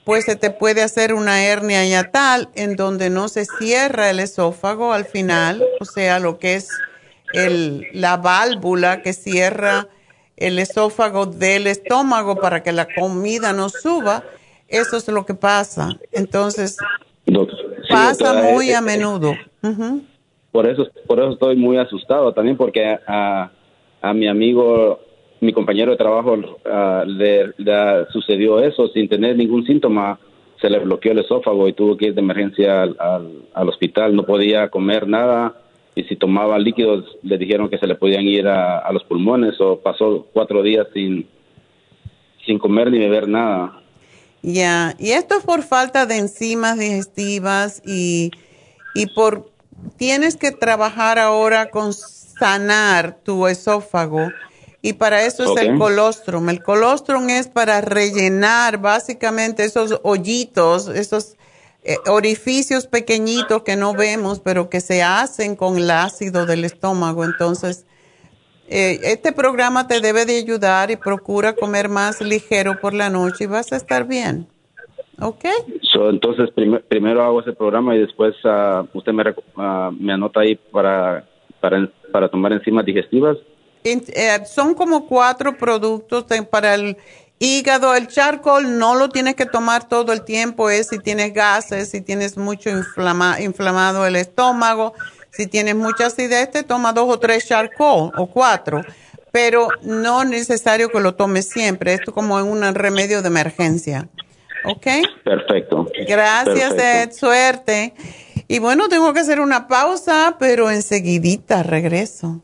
[SPEAKER 4] pues se te puede hacer una hernia yatal en donde no se cierra el esófago al final, o sea, lo que es el, la válvula que cierra el esófago del estómago para que la comida no suba. Eso es lo que pasa. Entonces, pasa muy
[SPEAKER 8] eh,
[SPEAKER 4] a menudo.
[SPEAKER 8] Por eso, por eso estoy muy asustado también porque a, a mi amigo, mi compañero de trabajo, ah, le, sucedió eso sin tener ningún síntoma. Se le bloqueó el esófago y tuvo que ir de emergencia al, al, hospital. No podía comer nada y si tomaba líquidos le dijeron que se le podían ir a, a los pulmones o pasó cuatro días sin, sin comer ni beber nada.
[SPEAKER 4] Ya, y esto es por falta de enzimas digestivas y, y por tienes que trabajar ahora con sanar tu esófago y para eso es el colostrum. El colostrum es para rellenar básicamente esos hoyitos, esos eh, orificios pequeñitos que no vemos, pero que se hacen con el ácido del estómago. Entonces, eh, este programa te debe de ayudar y procura comer más ligero por la noche y vas a estar bien. ¿Ok?
[SPEAKER 8] entonces, primero hago ese programa y después uh, usted me, uh, me anota ahí para, para, para tomar enzimas digestivas.
[SPEAKER 4] Eh, son como cuatro productos para el hígado. El charcoal no lo tienes que tomar todo el tiempo, es si tienes gases, si tienes mucho inflama, inflamado el estómago, si tienes mucha acidez, te toma dos o tres charcoal o cuatro. Pero no es necesario que lo tomes siempre, esto como un remedio de emergencia. ¿Ok?
[SPEAKER 8] Perfecto.
[SPEAKER 4] Gracias, Ed. Suerte. Y bueno, tengo que hacer una pausa, pero enseguidita regreso.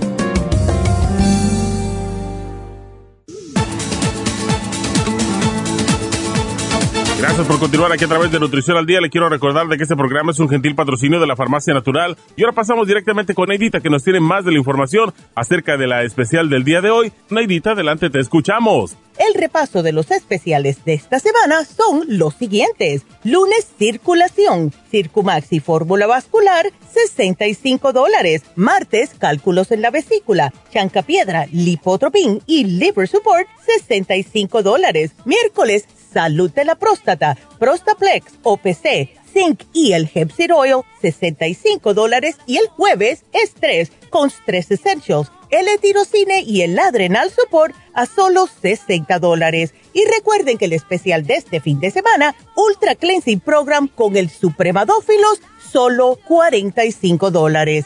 [SPEAKER 9] Gracias por continuar aquí a través de Nutrición al Día. Le quiero recordar de que este programa es un gentil patrocinio de la Farmacia Natural. Y ahora pasamos directamente con Neidita, que nos tiene más de la información acerca de la especial del día de hoy. Neidita, adelante, te escuchamos.
[SPEAKER 5] El repaso de los especiales de esta semana son los siguientes. Lunes, circulación, Circumax y fórmula vascular, 65 dólares. Martes, cálculos en la vesícula, chancapiedra, lipotropin y liver support, 65 dólares. Miércoles, salud de la próstata, Prostaplex, OPC, Zinc y el Hemp Oil, 65 dólares. Y el jueves, estrés con Stress Essentials, el etirocine y el Adrenal Support a solo 60 dólares. Y recuerden que el especial de este fin de semana, Ultra Cleansing Program con el Supremadófilos, solo 45 dólares.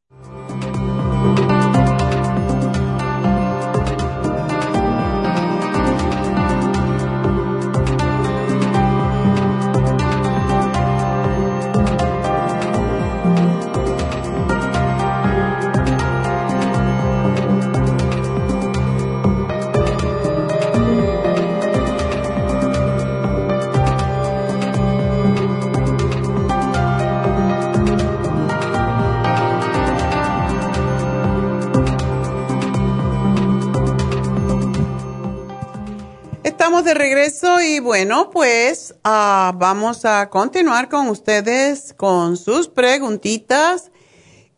[SPEAKER 4] Bueno, pues ah, vamos a continuar con ustedes con sus preguntitas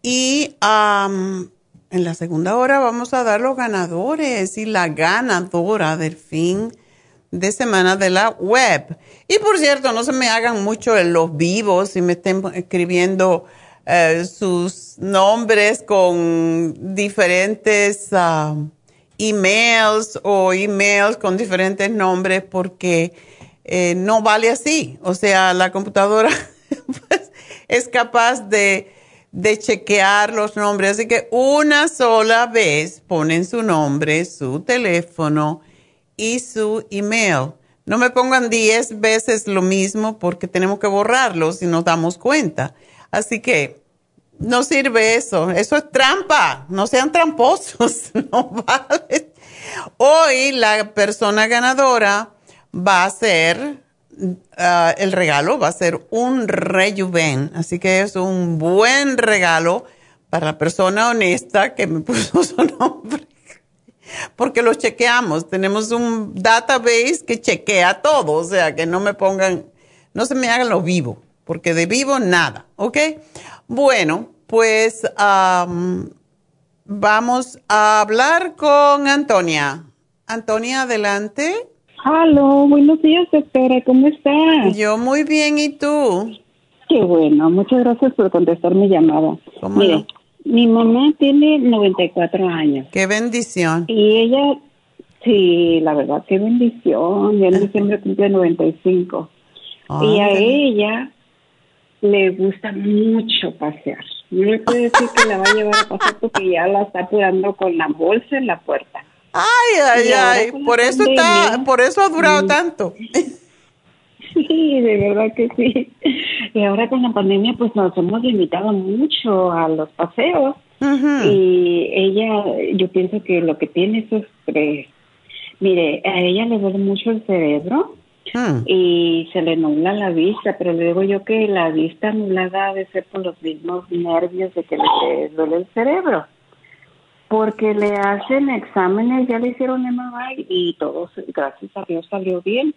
[SPEAKER 4] y en la segunda hora vamos a dar los ganadores y la ganadora del fin de semana de la web. Y por cierto, no se me hagan mucho en los vivos y me estén escribiendo eh, sus nombres con diferentes ah, emails o emails con diferentes nombres porque eh, no vale así. O sea, la computadora pues, es capaz de, de chequear los nombres. Así que una sola vez ponen su nombre, su teléfono y su email. No me pongan 10 veces lo mismo porque tenemos que borrarlo si nos damos cuenta. Así que no sirve eso. Eso es trampa. No sean tramposos. No vale. Hoy la persona ganadora va a ser, ah, el regalo va a ser un rejuven. Así que es un buen regalo para la persona honesta que me puso su nombre. Porque lo chequeamos. Tenemos un database que chequea todo. O sea, que no me pongan, no se me hagan lo vivo. Porque de vivo nada. ¿Ok? Bueno, pues vamos a hablar con Antonia. Antonia, adelante.
[SPEAKER 10] Hola, buenos días, doctora. ¿Cómo estás?
[SPEAKER 4] Yo muy bien, ¿y tú?
[SPEAKER 10] Qué bueno, muchas gracias por contestar mi llamada. ¿Cómo Mire, mi mamá tiene 94 años.
[SPEAKER 4] Qué bendición.
[SPEAKER 10] Y ella, sí, la verdad, qué bendición. Ya en diciembre cumple 95. y a ella le gusta mucho pasear. No le puedo decir que la va a llevar a pasar porque ya la está apurando con la bolsa en la puerta.
[SPEAKER 4] Ay, ay, ay, por eso está, por eso ha durado tanto.
[SPEAKER 10] Sí, de verdad que sí. Y ahora con la pandemia, pues nos hemos limitado mucho a los paseos. Y ella, yo pienso que lo que tiene es estrés. Mire, a ella le duele mucho el cerebro Hmm. y se le nubla la vista, pero le digo yo que la vista nublada debe ser por los mismos nervios de que le duele el cerebro. Porque le hacen exámenes, ya le hicieron MRI y todo, gracias a Dios, salió bien.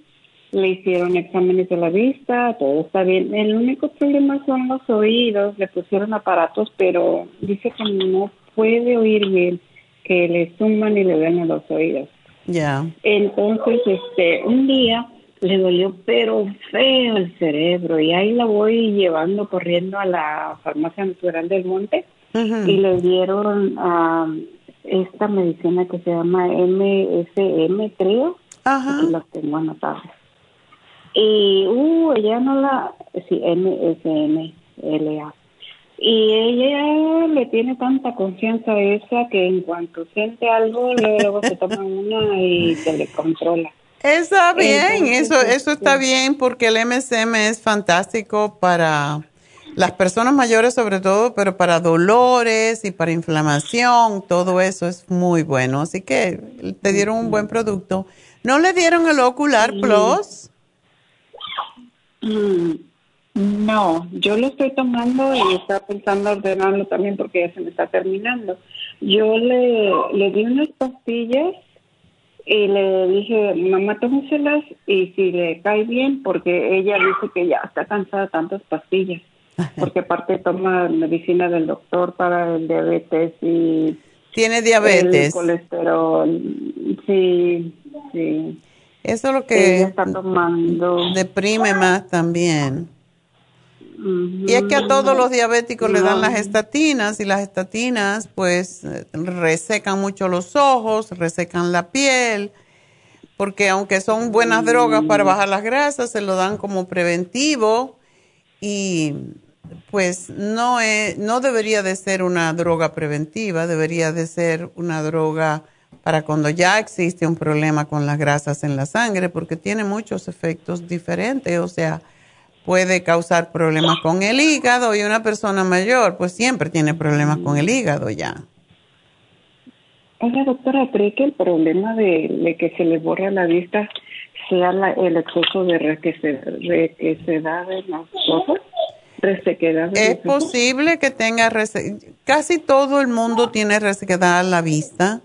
[SPEAKER 10] Le hicieron exámenes de la vista, todo está bien. El único problema son los oídos, le pusieron aparatos, pero dice que no puede oír bien, que le suman y le ven a los oídos.
[SPEAKER 4] Ya.
[SPEAKER 10] Entonces, este, un día le dolió pero feo el cerebro. Y ahí la voy llevando corriendo a la farmacia natural del monte. Y le dieron esta medicina que se llama MSM creo. Ajá. las tengo anotadas. Y uh ella no la sí MSM LA y ella le tiene tanta confianza a esa que en cuanto siente algo luego se toma una y se le controla
[SPEAKER 4] Está bien, eso, eso está bien porque el MSM es fantástico para las personas mayores sobre todo, pero para dolores y para inflamación, todo eso es muy bueno. Así que te dieron un buen producto. ¿No le dieron el Ocular Plus?
[SPEAKER 10] Mm, no, yo lo estoy tomando y estaba pensando ordenarlo también porque ya se me está terminando. Yo le, le di unas pastillas y le dije, mamá, tómeselas y si le cae bien, porque ella dice que ya está cansada de tantas pastillas, porque aparte toma medicina del doctor para el diabetes y...
[SPEAKER 4] Tiene diabetes.
[SPEAKER 10] El colesterol, sí, sí.
[SPEAKER 4] Eso es lo que
[SPEAKER 10] está tomando.
[SPEAKER 4] deprime más también. Y es que a todos los diabéticos le dan las estatinas y las estatinas pues resecan mucho los ojos, resecan la piel, porque aunque son buenas drogas para bajar las grasas, se lo dan como preventivo y pues no, es, no debería de ser una droga preventiva, debería de ser una droga para cuando ya existe un problema con las grasas en la sangre, porque tiene muchos efectos diferentes, o sea, puede causar problemas con el hígado y una persona mayor pues siempre tiene problemas con el hígado ya.
[SPEAKER 10] Oiga, doctora, ¿cree que el problema de, que se le borra la vista sea el exceso de requesedad en los ojos? ¿Resequedad
[SPEAKER 4] es posible que tenga casi todo el mundo tiene resequedad en la vista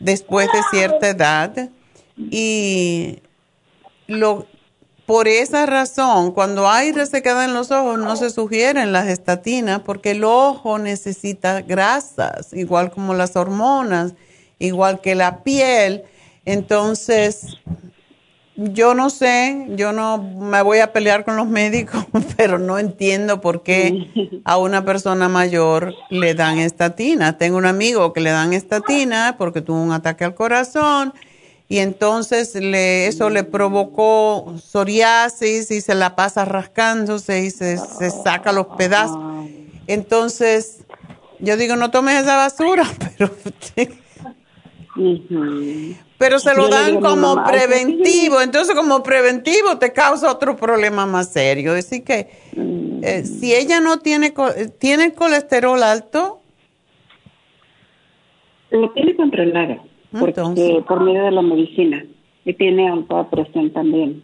[SPEAKER 4] después de cierta edad y lo, por esa razón, cuando hay resequedad en los ojos, no se sugieren las estatinas porque el ojo necesita grasas, igual como las hormonas, igual que la piel. Entonces, yo no sé, yo no me voy a pelear con los médicos, pero no entiendo por qué a una persona mayor le dan estatina. Tengo un amigo que le dan estatina porque tuvo un ataque al corazón y entonces le, eso le provocó psoriasis y se la pasa rascándose y se, saca los pedazos. Entonces, yo digo, no tomes esa basura, pero... Pero se lo dan como preventivo, entonces como preventivo te causa otro problema más serio. Así que eh, si ella no tiene, ¿tiene colesterol alto?
[SPEAKER 10] Lo tiene controlado porque, por medio de la medicina y tiene alta presión también.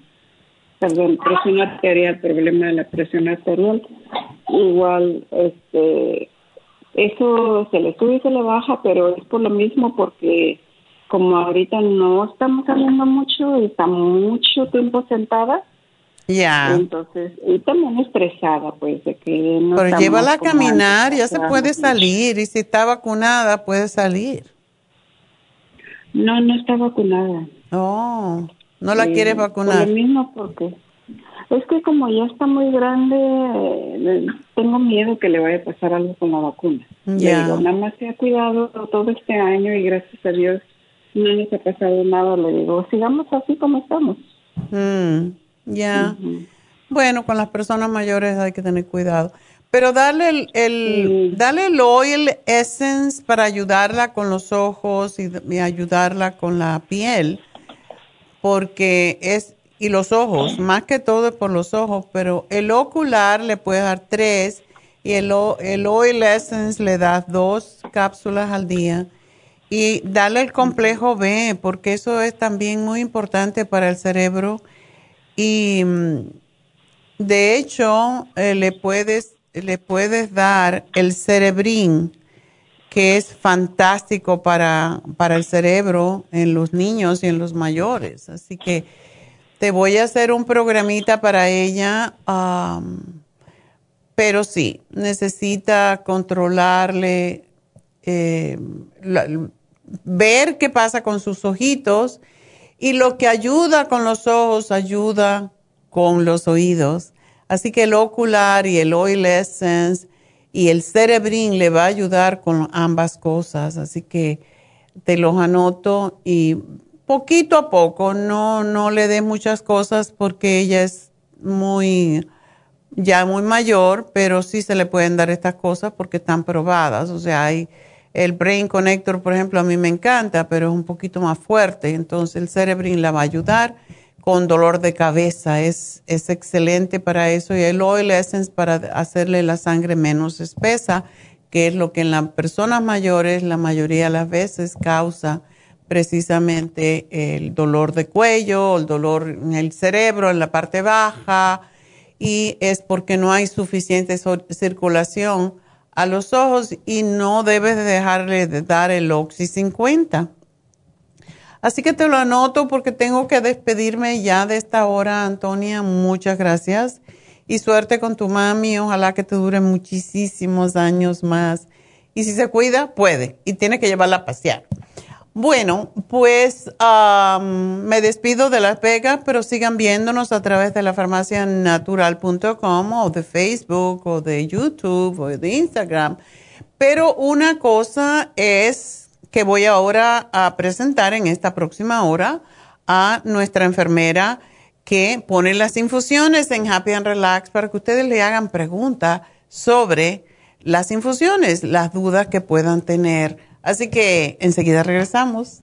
[SPEAKER 10] Perdón, presión arterial, problema de la presión arterial. Igual, este, eso se le sube y se le baja, pero es por lo mismo porque como ahorita no estamos saliendo mucho y está mucho tiempo sentada.
[SPEAKER 4] Ya.
[SPEAKER 10] Entonces, y también estresada, pues, de que no
[SPEAKER 4] Pero llévala a caminar, ya se puede salir, y si está vacunada, puede salir.
[SPEAKER 10] No, no está vacunada.
[SPEAKER 4] Oh, ¿no la quieres vacunar?
[SPEAKER 10] Por lo mismo, porque es que como ya está muy grande, eh, tengo miedo que le vaya a pasar algo con la vacuna. Ya. Le digo, nada más se ha cuidado todo este año y gracias a Dios no nos ha pasado nada. Le digo, sigamos así como estamos.
[SPEAKER 4] Mm, ya. Bueno, con las personas mayores hay que tener cuidado. Pero dale el, el dale el oil essence para ayudarla con los ojos y, ayudarla con la piel, porque es, y los ojos, más que todo es por los ojos, pero el ocular le puede dar tres y el, el oil essence le da dos cápsulas al día. Y dale el complejo B, porque eso es también muy importante para el cerebro. Y mm, de hecho, eh, le puedes le puedes dar el cerebrín, que es fantástico para, para el cerebro en los niños y en los mayores. Así que te voy a hacer un programita para ella, pero sí, necesita controlarle, eh, ver qué pasa con sus ojitos y lo que ayuda con los ojos ayuda con los oídos. Así que el ocular y el oil essence y el cerebrin le va a ayudar con ambas cosas. Así que te los anoto y poquito a poco, no, no le dé muchas cosas porque ella es muy, ya muy mayor, pero sí se le pueden dar estas cosas porque están probadas. O sea, hay el Brain Connector, por ejemplo, a mí me encanta, pero es un poquito más fuerte. Entonces el Cerebrin la va a ayudar con dolor de cabeza. Es, es excelente para eso. Y el Oil Essence para hacerle la sangre menos espesa, que es lo que en las personas mayores la mayoría de las veces causa precisamente el dolor de cuello, el dolor en el cerebro, en la parte baja, y es porque no hay suficiente circulación a los ojos y no debes dejarle de dar el Oxy 50 Así que te lo anoto porque tengo que despedirme ya de esta hora, Antonia. Muchas gracias y suerte con tu mami. Ojalá que te dure muchísimos años más. Y si se cuida, puede y tiene que llevarla a pasear. Bueno, pues me despido de Las Vegas, pero sigan viéndonos a través de la farmacianatural.com o de Facebook o de YouTube o de Instagram. Pero una cosa es que voy ahora a presentar en esta próxima hora a nuestra enfermera que pone las infusiones en Happy and Relax para que ustedes le hagan preguntas sobre las infusiones, las dudas que puedan tener. Así que enseguida regresamos.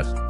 [SPEAKER 11] días.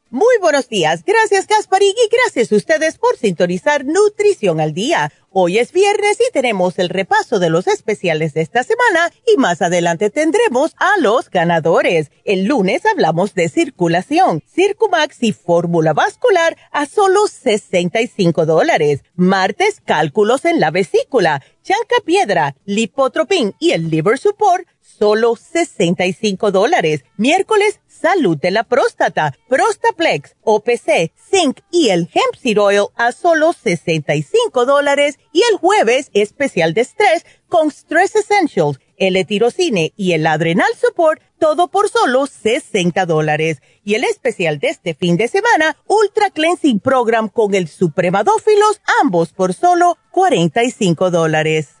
[SPEAKER 5] Muy buenos días. Gracias, Gasparín, y gracias a ustedes por sintonizar Nutrición al Día. Hoy es viernes y tenemos el repaso de los especiales de esta semana y más adelante tendremos a los ganadores. El lunes hablamos de circulación, Circumax y fórmula vascular a solo 65 dólares. Martes, cálculos en la vesícula, chanca piedra, lipotropin y el liver support, solo 65 dólares. Miércoles, salud de la próstata, Prostaplex, OPC, Zinc y el Hemp Seed Oil a solo 65 dólares y el jueves especial de estrés con Stress Essentials, el etirocine y el adrenal support, todo por solo 60 dólares. Y el especial de este fin de semana, Ultra Cleansing Program con el Supremadófilos, ambos por solo 45 dólares.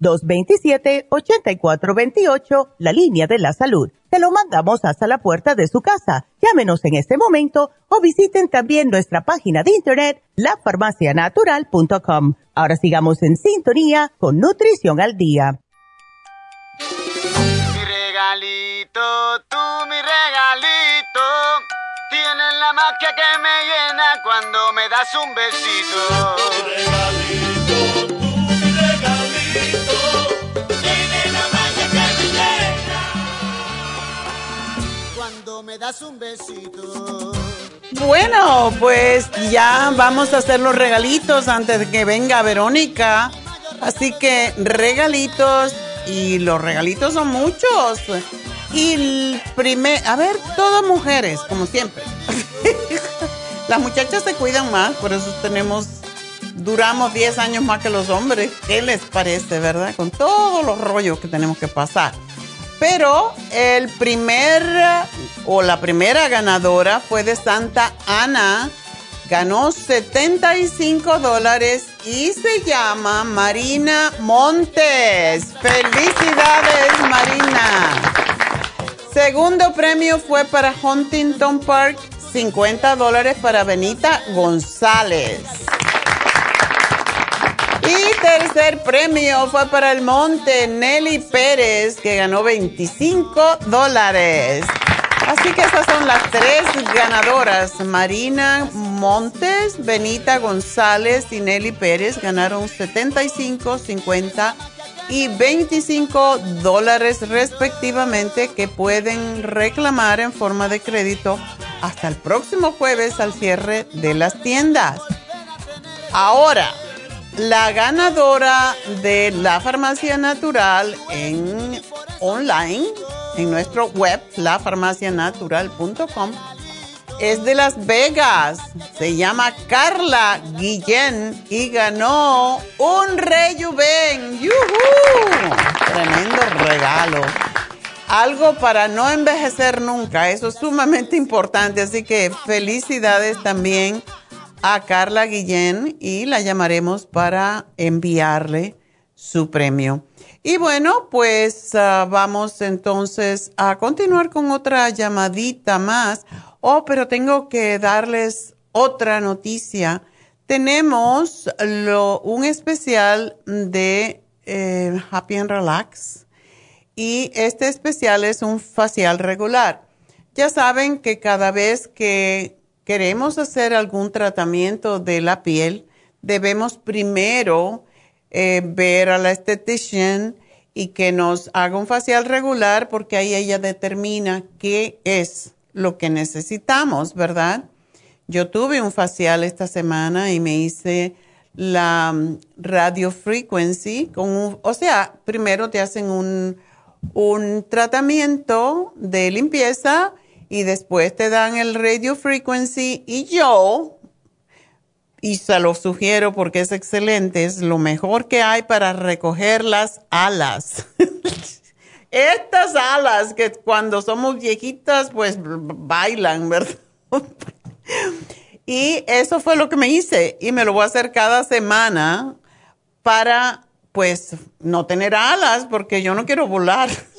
[SPEAKER 5] 1-800-227-8428, la línea de la salud. Te lo mandamos hasta la puerta de su casa. Llámenos en este momento o visiten también nuestra página de internet, lafarmacianatural.com. Ahora sigamos en sintonía con Nutrición al Día
[SPEAKER 12] regalito, tú mi regalito. Tienes la magia que me llena cuando me das un besito. Mi regalito, das un besito.
[SPEAKER 4] Bueno, pues ya vamos a hacer los regalitos antes de que venga Verónica. Así que regalitos y los regalitos son muchos. Y el primer, a ver, todas mujeres, como siempre. Las muchachas se cuidan más, por eso tenemos, duramos 10 años más que los hombres. ¿Qué les parece, verdad? Con todos los rollos que tenemos que pasar. Pero el primer o la primera ganadora fue de Santa Ana ganó 75 dólares y se llama Marina Montes. Felicidades, Marina. Segundo premio fue para Huntington Park, 50 dólares para Benita González. Y tercer premio fue para el Monte Nelly Pérez, que ganó 25 dólares. Así que esas son las tres ganadoras. Marina Montes, Benita González y Nelly Pérez ganaron 75, 50 y 25 dólares respectivamente que pueden reclamar en forma de crédito hasta el próximo jueves al cierre de las tiendas. Ahora, la ganadora de la farmacia natural en online, en nuestro web, lafarmacianatural.com, es de Las Vegas. Se llama Carla Guillén y ganó un rejuven. ¡Yuhu! Tremendo regalo. Algo para no envejecer nunca. Eso es sumamente importante. Así que felicidades también a Carla Guillén y la llamaremos para enviarle su premio. Y bueno, pues ah, vamos entonces a continuar con otra llamadita más. Oh, pero tengo que darles otra noticia. Tenemos un especial de eh, Happy and Relax y este especial es un facial regular. Ya saben que cada vez que queremos hacer algún tratamiento de la piel, debemos primero eh, ver a la estetician y que nos haga un facial regular porque ahí ella determina qué es lo que necesitamos, ¿verdad? Yo tuve un facial esta semana y me hice la mm, radio frequency con o sea, primero te hacen un, un tratamiento de limpieza y después te dan el radio frequency y yo, y se lo sugiero porque es excelente, es lo mejor que hay para recoger las alas. Estas alas que cuando somos viejitas pues bailan, ¿verdad? y eso fue lo que me hice y me lo voy a hacer cada semana para pues no tener alas porque yo no quiero volar.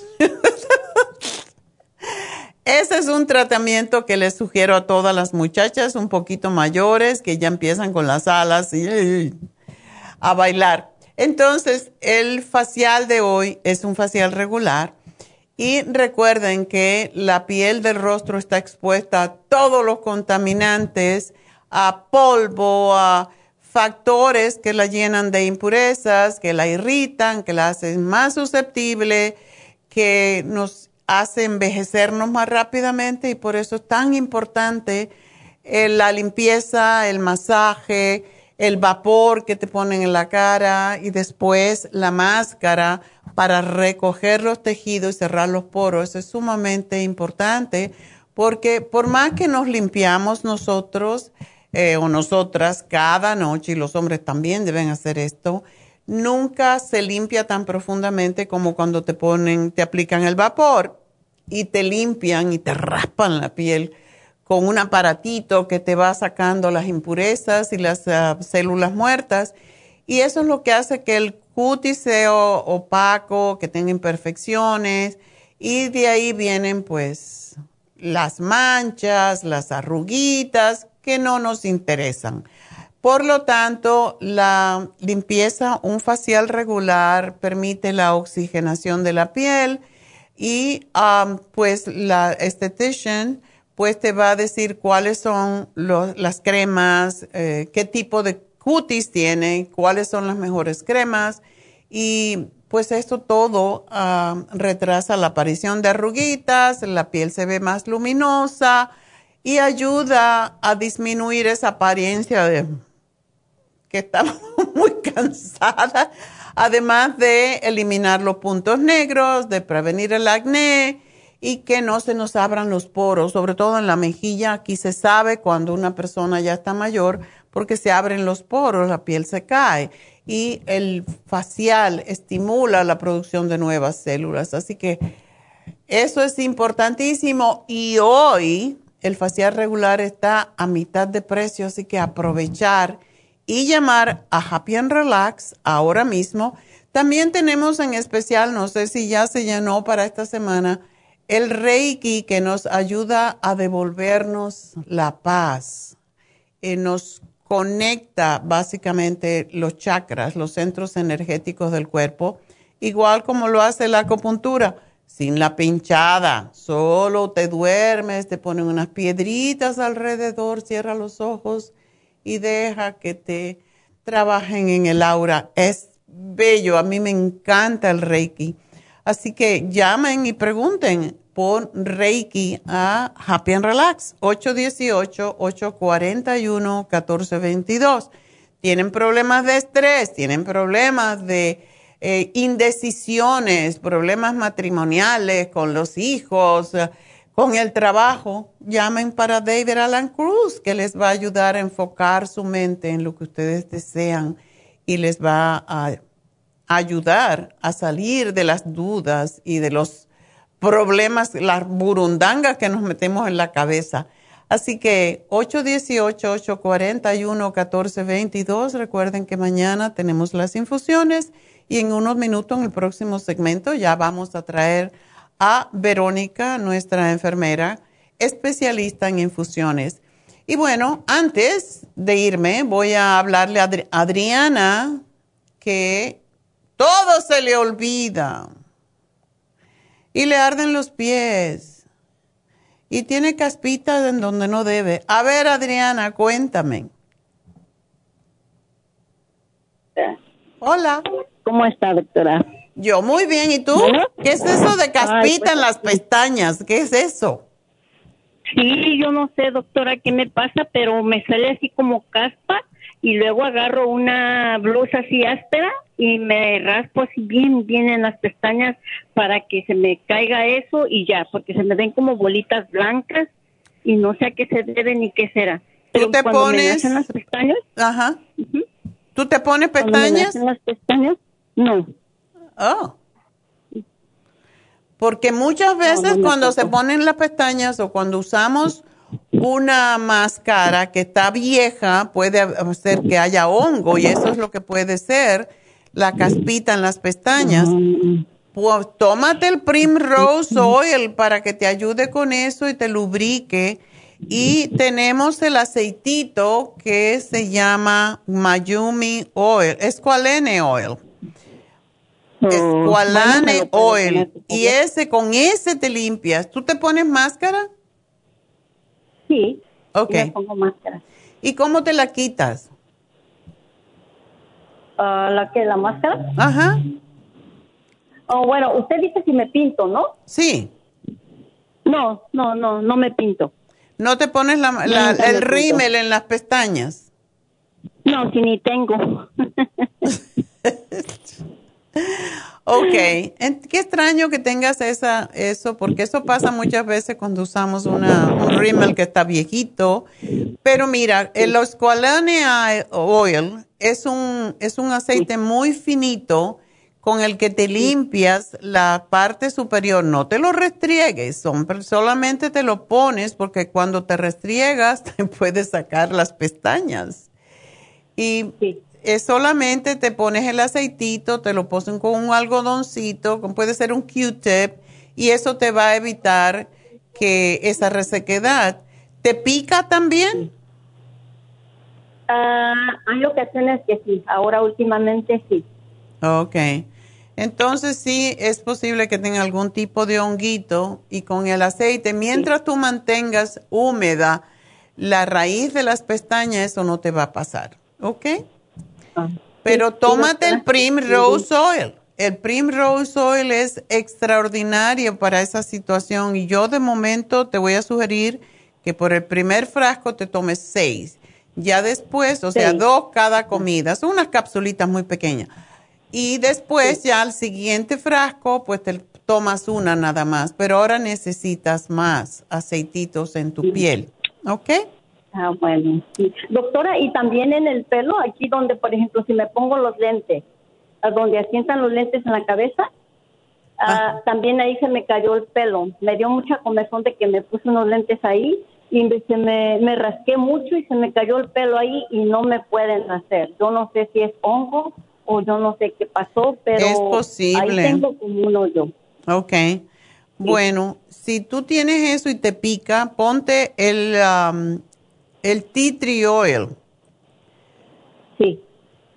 [SPEAKER 4] Ese es un tratamiento que les sugiero a todas las muchachas un poquito mayores que ya empiezan con las alas y a bailar. Entonces, el facial de hoy es un facial regular y recuerden que la piel del rostro está expuesta a todos los contaminantes, a polvo, a factores que la llenan de impurezas, que la irritan, que la hacen más susceptible, que nos hace envejecernos más rápidamente y por eso es tan importante eh, la limpieza, el masaje, el vapor que te ponen en la cara y después la máscara para recoger los tejidos y cerrar los poros. Eso es sumamente importante porque por más que nos limpiamos nosotros eh, o nosotras cada noche, y los hombres también deben hacer esto, nunca se limpia tan profundamente como cuando te ponen, te aplican el vapor y te limpian y te raspan la piel con un aparatito que te va sacando las impurezas y las ah, células muertas. Y eso es lo que hace que el cutis sea opaco, que tenga imperfecciones. Y de ahí vienen pues las manchas, las arruguitas que no nos interesan. Por lo tanto, la limpieza, un facial regular permite la oxigenación de la piel y um, pues la estetician pues te va a decir cuáles son las cremas, eh, qué tipo de cutis tiene, cuáles son las mejores cremas y pues esto todo um, retrasa la aparición de arruguitas, la piel se ve más luminosa y ayuda a disminuir esa apariencia de que estamos muy cansada, además de eliminar los puntos negros, de prevenir el acné y que no se nos abran los poros, sobre todo en la mejilla. Aquí se sabe cuando una persona ya está mayor porque se abren los poros, la piel se cae y el facial estimula la producción de nuevas células. Así que eso es importantísimo y hoy el facial regular está a mitad de precio, así que aprovechar y llamar a Happy and Relax ahora mismo. También tenemos en especial, no sé si ya se llenó para esta semana, el Reiki que nos ayuda a devolvernos la paz. Eh, nos conecta básicamente los chakras, los centros energéticos del cuerpo, igual como lo hace la acupuntura, sin la pinchada. Solo te duermes, te ponen unas piedritas alrededor, cierra los ojos y deja que te trabajen en el aura. Es bello, a mí me encanta el Reiki. Así que llamen y pregunten por Reiki a Happy and Relax, 818-841-1422. Tienen problemas de estrés, tienen problemas de eh, indecisiones, problemas matrimoniales con los hijos, con el trabajo, llamen para David Alan Cruz, que les va a ayudar a enfocar su mente en lo que ustedes desean y les va a ayudar a salir de las dudas y de los problemas, las burundangas que nos metemos en la cabeza. Así que 818-841-1422, recuerden que mañana tenemos las infusiones y en unos minutos, en el próximo segmento, ya vamos a traer a Verónica, nuestra enfermera, especialista en infusiones. Y bueno, antes de irme, voy a hablarle a Adriana que todo se le olvida y le arden los pies y tiene caspitas en donde no debe. A ver, Adriana, cuéntame. Hola.
[SPEAKER 13] ¿Cómo está, doctora?
[SPEAKER 4] Yo muy bien, ¿y tú? ¿Qué es eso de caspita
[SPEAKER 13] pues,
[SPEAKER 4] en las pestañas? ¿Qué es eso?
[SPEAKER 13] Sí, yo no sé, doctora, qué me pasa, pero me sale así como caspa y luego agarro una blusa así áspera y me raspo así bien, bien en las pestañas para que se me caiga eso y ya, porque se me ven como bolitas blancas y no sé a qué se debe ni qué será.
[SPEAKER 4] ¿Tú te pones?
[SPEAKER 13] Me las pestañas.
[SPEAKER 4] Ajá. ¿Tú te pones pestañas?
[SPEAKER 13] Me las pestañas, no.
[SPEAKER 4] Oh. Porque muchas veces cuando se ponen las pestañas o cuando usamos una máscara que está vieja, puede hacer que haya hongo y eso es lo que puede ser la caspita en las pestañas. Pues tómate el Primrose Oil para que te ayude con eso y te lubrique y tenemos el aceitito que se llama Mayumi Oil, Esqualene Oil.
[SPEAKER 13] Oh,
[SPEAKER 4] Esqualane Oil. Y ese, con ese te limpias. ¿Tú te pones máscara?
[SPEAKER 13] Sí.
[SPEAKER 4] Ok.
[SPEAKER 13] Me pongo máscara.
[SPEAKER 4] ¿Y cómo te la quitas?
[SPEAKER 13] Ah, ¿La que ¿La máscara?
[SPEAKER 4] Ajá.
[SPEAKER 13] Oh, bueno, usted dice si me pinto, ¿no?
[SPEAKER 4] Sí.
[SPEAKER 13] No, no, no, no me pinto.
[SPEAKER 4] ¿No te pones la, la- el rímel en las pestañas?
[SPEAKER 13] No, si ni tengo.
[SPEAKER 4] Ok, qué extraño que tengas esa, eso, porque eso pasa muchas veces cuando usamos una, un rímel que está viejito. Pero mira, el Osqualane Oil es un, es un aceite muy finito con el que te limpias la parte superior. No te lo restriegues, son, solamente te lo pones porque cuando te restriegas te puedes sacar las pestañas. Y es solamente te pones el aceitito, te lo ponen con un algodoncito, puede ser un Q-tip, y eso te va a evitar que esa resequedad. ¿Te pica también?
[SPEAKER 13] Ah, hay ocasiones que sí, ahora últimamente sí.
[SPEAKER 4] Ok. Entonces sí es posible que tenga algún tipo de honguito y con el aceite, mientras tú mantengas húmeda la raíz de las pestañas, eso no te va a pasar. ¿Ok? Pero tómate el Primrose Oil. El Primrose Oil es extraordinario para esa situación y yo de momento te voy a sugerir que por el primer frasco te tomes seis. Ya después, o sea, dos cada comida. Son unas capsulitas muy pequeñas. Y después ya al siguiente frasco, pues te tomas una nada más. Pero ahora necesitas más aceititos en tu piel. ¿Ok?
[SPEAKER 13] Ah, bueno. sí. Doctora, y también en el pelo, aquí donde, por ejemplo, si me pongo los lentes, donde asientan los lentes en la cabeza, ah, también ahí se me cayó el pelo. Me dio mucha comezón de que me puse unos lentes ahí y me- se me, me rasqué mucho y se me cayó el pelo ahí y no me pueden hacer. Yo no sé si es hongo o yo no sé qué pasó, pero
[SPEAKER 4] Es posible.
[SPEAKER 13] ahí tengo como uno yo.
[SPEAKER 4] Ok. Bueno, si tú tienes eso y te pica, ponte el, um, el tea tree oil.
[SPEAKER 13] Sí.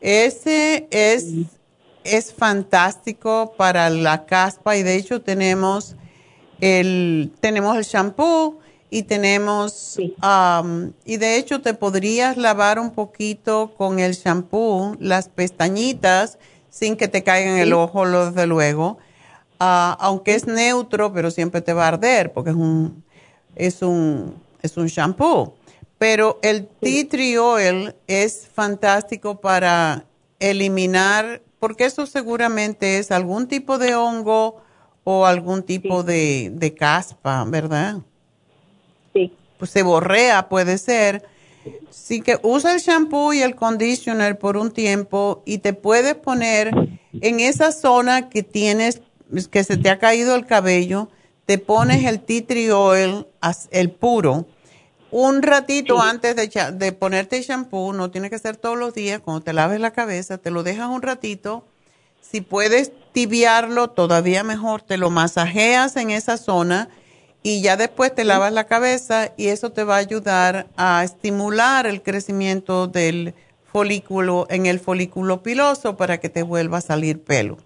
[SPEAKER 4] Ese es, es fantástico para la caspa y de hecho tenemos el, tenemos el shampoo y tenemos, um, y de hecho te podrías lavar un poquito con el shampoo las pestañitas sin que te caigan el
[SPEAKER 13] Sí.
[SPEAKER 4] ojo, lo- desde luego. ah, aunque es neutro, pero siempre te va a arder porque es un, es un, es un shampoo. Pero el tea tree oil es fantástico para eliminar, porque eso seguramente es algún tipo de hongo o algún tipo de, de caspa, ¿verdad?
[SPEAKER 13] Sí.
[SPEAKER 4] Pues se borrea, puede ser. Sí que usa el shampoo y el conditioner por un tiempo y te puedes poner en esa zona que tienes, que se te ha caído el cabello, te pones el tea tree oil, el puro, un ratito antes de, de ponerte el shampoo, no tiene que ser todos los días, cuando te laves la cabeza, te lo dejas un ratito. Si puedes tibiarlo, todavía mejor, te lo masajeas en esa zona y ya después te lavas la cabeza y eso te va a ayudar a estimular el crecimiento del folículo en el folículo piloso para que te vuelva a salir pelo.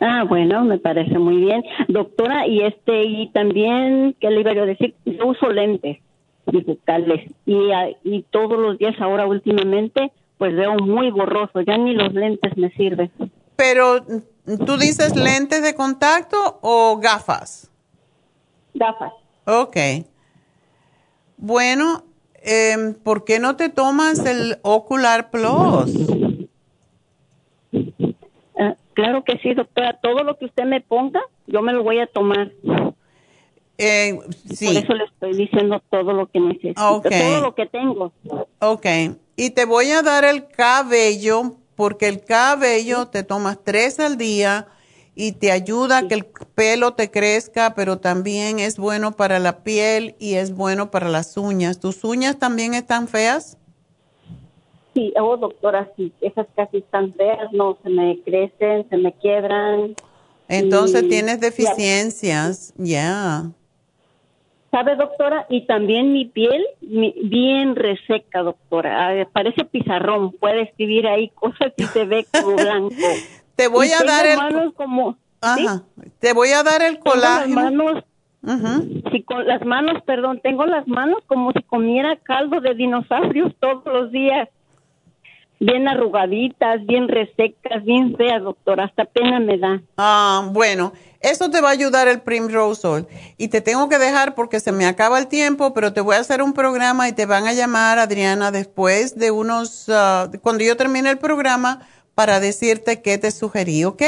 [SPEAKER 13] Ah, bueno, me parece muy bien. Doctora, y este, y también, ¿qué le iba a decir? Yo uso lentes y, ah, y todos los días ahora últimamente, pues veo muy borroso, ya ni los lentes me sirven.
[SPEAKER 4] Pero, ¿tú dices lentes de contacto o gafas?
[SPEAKER 13] Gafas.
[SPEAKER 4] Ok. Bueno, eh, ¿por qué no te tomas el Ocular Plus?
[SPEAKER 13] Ah, claro que sí, doctora. Todo lo que usted me ponga, yo me lo voy a tomar.
[SPEAKER 4] Eh, sí.
[SPEAKER 13] Por eso le estoy diciendo todo lo que necesito, todo lo que tengo.
[SPEAKER 4] Ok. Y te voy a dar el cabello, porque el cabello te tomas tres al día y te ayuda a que el pelo te crezca, pero también es bueno para la piel y es bueno para las uñas. ¿Tus uñas también están feas?
[SPEAKER 13] Sí, oh, doctora, sí, esas casi están feas, no, se me crecen, se me quiebran.
[SPEAKER 4] Entonces
[SPEAKER 13] Y-
[SPEAKER 4] tienes deficiencias, ya.
[SPEAKER 13] ¿Sabe, doctora? Y también mi piel, mi- bien reseca, doctora. Ah, parece pizarrón, puede escribir ahí cosas y se ve como blanco.
[SPEAKER 4] Te voy
[SPEAKER 13] Y
[SPEAKER 4] a dar el-
[SPEAKER 13] manos como...
[SPEAKER 4] Ajá. Te voy a dar el
[SPEAKER 13] las manos, si con las manos, perdón, tengo las manos como si comiera caldo de dinosaurios todos los días. Bien arrugaditas, bien resecas, bien feas, doctora. Hasta pena me da.
[SPEAKER 4] Ah, bueno, eso te va a ayudar el Primrose Oil. Y te tengo que dejar porque se me acaba el tiempo, pero te voy a hacer un programa y te van a llamar, Adriana, después de unos, ah, cuando yo termine el programa, para decirte qué te sugerí, ¿ok?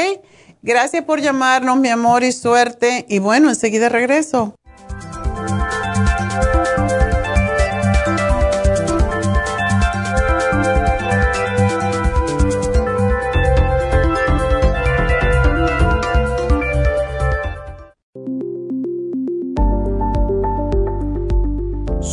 [SPEAKER 4] Gracias por llamarnos, mi amor, y suerte. Y bueno, enseguida regreso.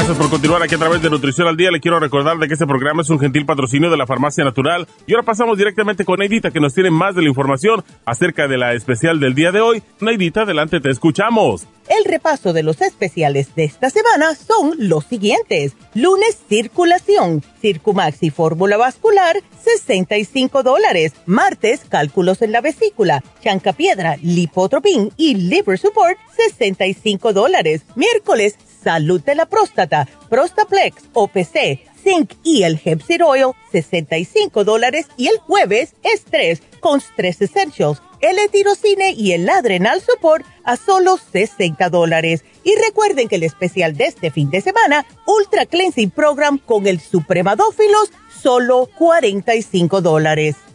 [SPEAKER 9] Gracias por continuar aquí a través de Nutrición al Día. Le quiero recordar de que este programa es un gentil patrocinio de la Farmacia Natural. Y ahora pasamos directamente con Neidita, que nos tiene más de la información acerca de la especial del día de hoy. Neidita, adelante, te escuchamos.
[SPEAKER 5] El repaso de los especiales de esta semana son los siguientes. Lunes, circulación, Circumax y fórmula vascular, 65 dólares. Martes, cálculos en la vesícula, chancapiedra, lipotropin y liver support, 65 dólares. Miércoles, salud de la próstata, Prostaplex, OPC, Zinc y el Hemp Seed Oil, 65 dólares. Y el jueves, estrés con Stress Essentials, el etirocine y el Adrenal Support a solo 60 dólares. Y recuerden que el especial de este fin de semana, Ultra Cleansing Program con el Supremadófilos, solo 45 dólares.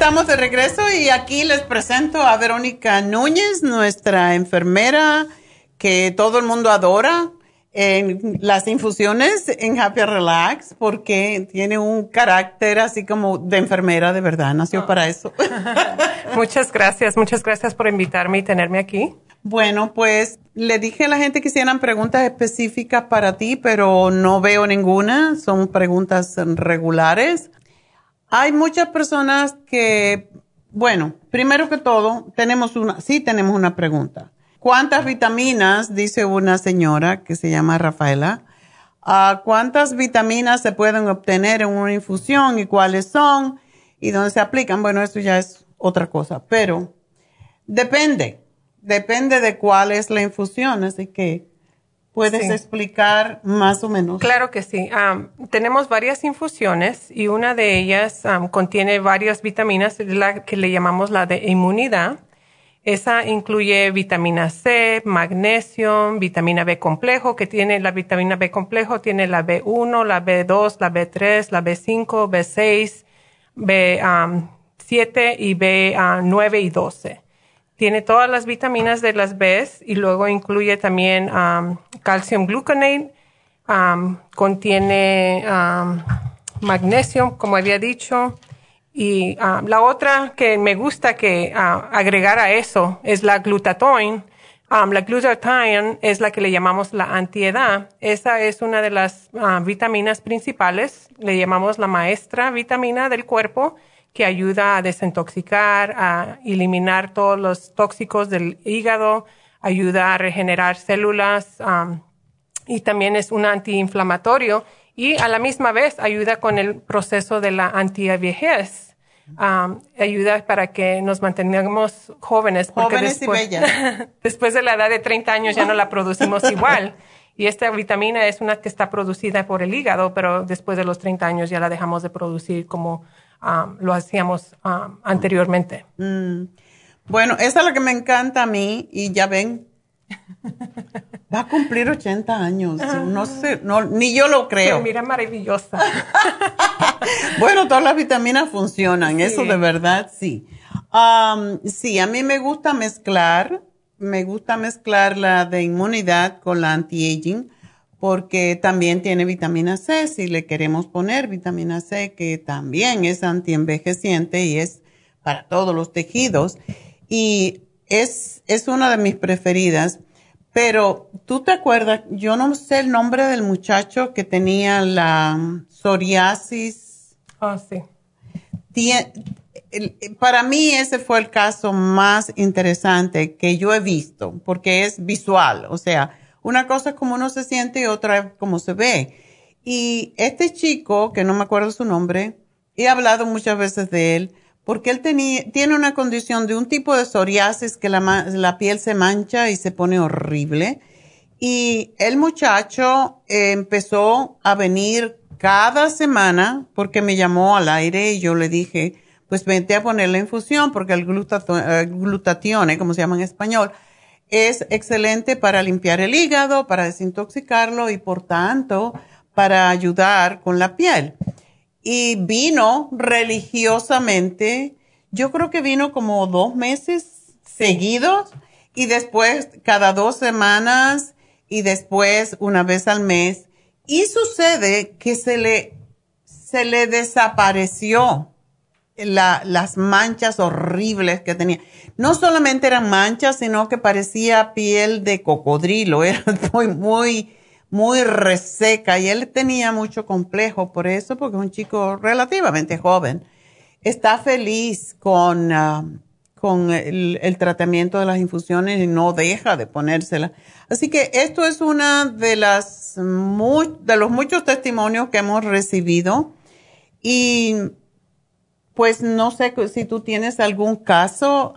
[SPEAKER 4] Estamos de regreso y aquí les presento a Verónica Núñez, nuestra enfermera que todo el mundo adora en las infusiones en Happy Relax porque tiene un carácter así como de enfermera de verdad, nació para eso.
[SPEAKER 14] muchas gracias, muchas gracias por invitarme y tenerme aquí.
[SPEAKER 4] Bueno, pues le dije a la gente que hicieran preguntas específicas para ti, pero no veo ninguna, son preguntas regulares. Hay muchas personas que, bueno, primero que todo, tenemos una, sí tenemos una pregunta. ¿Cuántas vitaminas, dice una señora que se llama Rafaela, ah, cuántas vitaminas se pueden obtener en una infusión y cuáles son y dónde se aplican? Bueno, eso ya es otra cosa, pero depende, depende de cuál es la infusión, así que ¿Puedes explicar más o menos?
[SPEAKER 14] Claro que sí. tenemos varias infusiones y una de ellas contiene varias vitaminas, la que le llamamos la de inmunidad. Esa incluye vitamina C, magnesio, vitamina B complejo, que tiene la vitamina B complejo, tiene la B1, la B2, la B3, la B5, B6, B7 y B9 y 12 tiene todas las vitaminas de las B y luego incluye también um, calcium gluconate, um, contiene um, magnesio, como había dicho. Y la otra que me gusta que uh, agregar a eso es la glutatoin. la glutathione es la que le llamamos la antiedad. Esa es una de las uh, vitaminas principales. Le llamamos la maestra vitamina del cuerpo que ayuda a desintoxicar, a eliminar todos los tóxicos del hígado, ayuda a regenerar células um, y también es un antiinflamatorio y a la misma vez ayuda con el proceso de la antiviejez. Um, ayuda para que nos mantengamos jóvenes.
[SPEAKER 4] Porque jóvenes después, y bellas.
[SPEAKER 14] después de la edad de 30 años ya no la producimos igual. Y esta vitamina es una que está producida por el hígado, pero después de los 30 años ya la dejamos de producir como Um, lo hacíamos um, anteriormente.
[SPEAKER 4] Mm. Bueno, esa es la que me encanta a mí y ya ven, va a cumplir 80 años. No sé, no, ni yo lo creo.
[SPEAKER 14] mira, maravillosa.
[SPEAKER 4] bueno, todas las vitaminas funcionan, eso de verdad sí. Um, sí, a mí me gusta mezclar, me gusta mezclar la de inmunidad con la anti-aging porque también tiene vitamina C, si le queremos poner vitamina C, que también es antienvejeciente y es para todos los tejidos. Y es, es una de mis preferidas. Pero tú te acuerdas, yo no sé el nombre del muchacho que tenía la psoriasis.
[SPEAKER 14] Ah, sí.
[SPEAKER 4] para mí ese fue el caso más interesante que yo he visto, porque es visual, o sea, una cosa es como uno se siente y otra es como se ve. Y este chico, que no me acuerdo su nombre, he hablado muchas veces de él, porque él tenía, tiene una condición de un tipo de psoriasis que la, la piel se mancha y se pone horrible. Y el muchacho empezó a venir cada semana porque me llamó al aire y yo le dije, pues vente a poner la infusión porque el glutatión, como se llama en español, es excelente para limpiar el hígado, para desintoxicarlo y por tanto para ayudar con la piel. Y vino religiosamente, yo creo que vino como dos meses seguidos y después cada dos semanas y después una vez al mes. Y sucede que se le, se le desapareció las manchas horribles que tenía. No solamente eran manchas, sino que parecía piel de cocodrilo. Era muy, muy, muy reseca y él tenía mucho complejo por eso, porque es un chico relativamente joven. Está feliz con, ah, con el, tratamiento de las infusiones y no deja de ponérsela. Así que esto es una de las de los muchos testimonios que hemos recibido y pues no sé si tú tienes algún caso,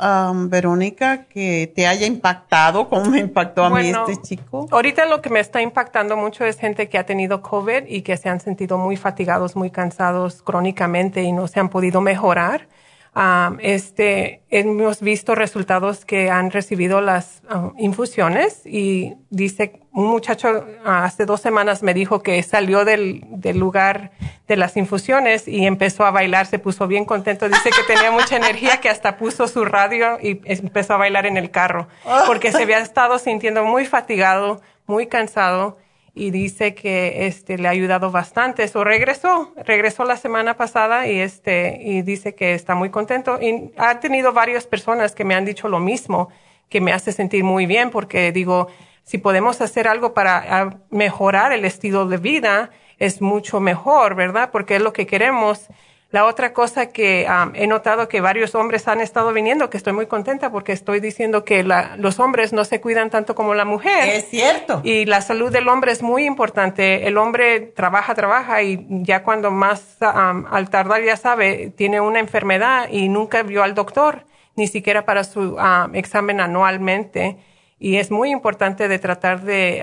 [SPEAKER 4] Verónica, que te haya impactado como me impactó a mí este chico.
[SPEAKER 14] Ahorita lo que me está impactando mucho es gente que ha tenido COVID y que se han sentido muy fatigados, muy cansados crónicamente y no se han podido mejorar. Um, este, hemos visto resultados que han recibido las infusiones y dice, un muchacho hace dos semanas me dijo que salió del, del, lugar de las infusiones y empezó a bailar, se puso bien contento, dice que tenía mucha energía, que hasta puso su radio y empezó a bailar en el carro, porque se había estado sintiendo muy fatigado, muy cansado y dice que este le ha ayudado bastante. Eso regresó, regresó la semana pasada y este y dice que está muy contento y ha tenido varias personas que me han dicho lo mismo, que me hace sentir muy bien porque digo, si podemos hacer algo para mejorar el estilo de vida es mucho mejor, ¿verdad? Porque es lo que queremos la otra cosa que he notado que varios hombres han estado viniendo, que estoy muy contenta porque estoy diciendo que los hombres no se cuidan tanto como la mujer.
[SPEAKER 4] Es cierto.
[SPEAKER 14] Y la salud del hombre es muy importante. El hombre trabaja, trabaja y ya cuando más al tardar ya sabe, tiene una enfermedad y nunca vio al doctor, ni siquiera para su examen anualmente. Y es muy importante de tratar de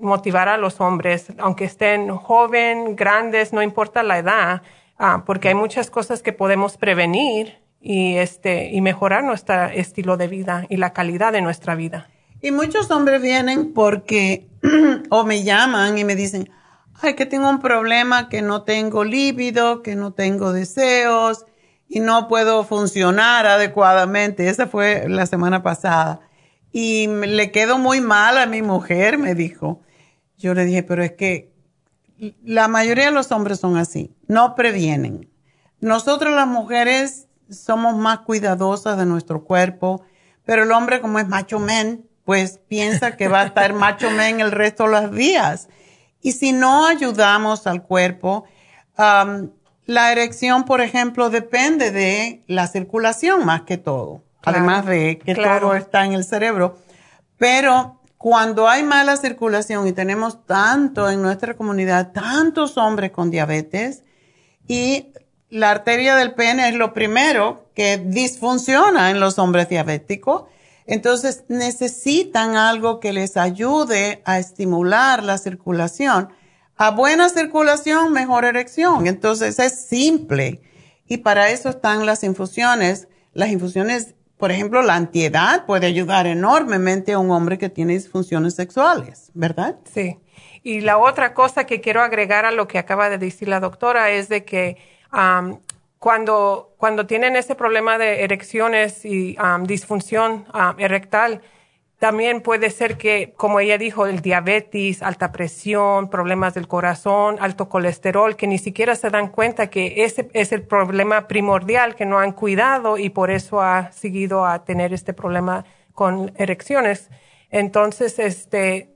[SPEAKER 14] motivar a los hombres, aunque estén joven, grandes, no importa la edad Ah, porque hay muchas cosas que podemos prevenir y, este, y mejorar nuestro estilo de vida y la calidad de nuestra vida.
[SPEAKER 4] Y muchos hombres vienen porque o me llaman y me dicen, ay, que tengo un problema, que no tengo líbido, que no tengo deseos y no puedo funcionar adecuadamente. Esa fue la semana pasada. Y le quedó muy mal a mi mujer, me dijo. Yo le dije, pero es que la mayoría de los hombres son así, no previenen. Nosotros las mujeres somos más cuidadosas de nuestro cuerpo, pero el hombre como es macho men, pues piensa que va a estar macho men el resto de los días. Y si no ayudamos al cuerpo, la erección, por ejemplo, depende de la circulación más que todo, además de que todo está en el cerebro. Pero cuando hay mala circulación y tenemos tanto en nuestra comunidad, tantos hombres con diabetes y la arteria del pene es lo primero que disfunciona en los hombres diabéticos, entonces necesitan algo que les ayude a estimular la circulación. A buena circulación, mejor erección. Entonces es simple. Y para eso están las infusiones. Las infusiones por ejemplo, la antiedad puede ayudar enormemente a un hombre que tiene disfunciones sexuales, ¿verdad?
[SPEAKER 14] Sí. Y la otra cosa que quiero agregar a lo que acaba de decir la doctora es de que cuando, cuando tienen ese problema de erecciones y disfunción erectal, también puede ser que, como ella dijo, el diabetes, alta presión, problemas del corazón, alto colesterol, que ni siquiera se dan cuenta que ese es el problema primordial que no han cuidado y por eso ha seguido a tener este problema con erecciones. Entonces, este,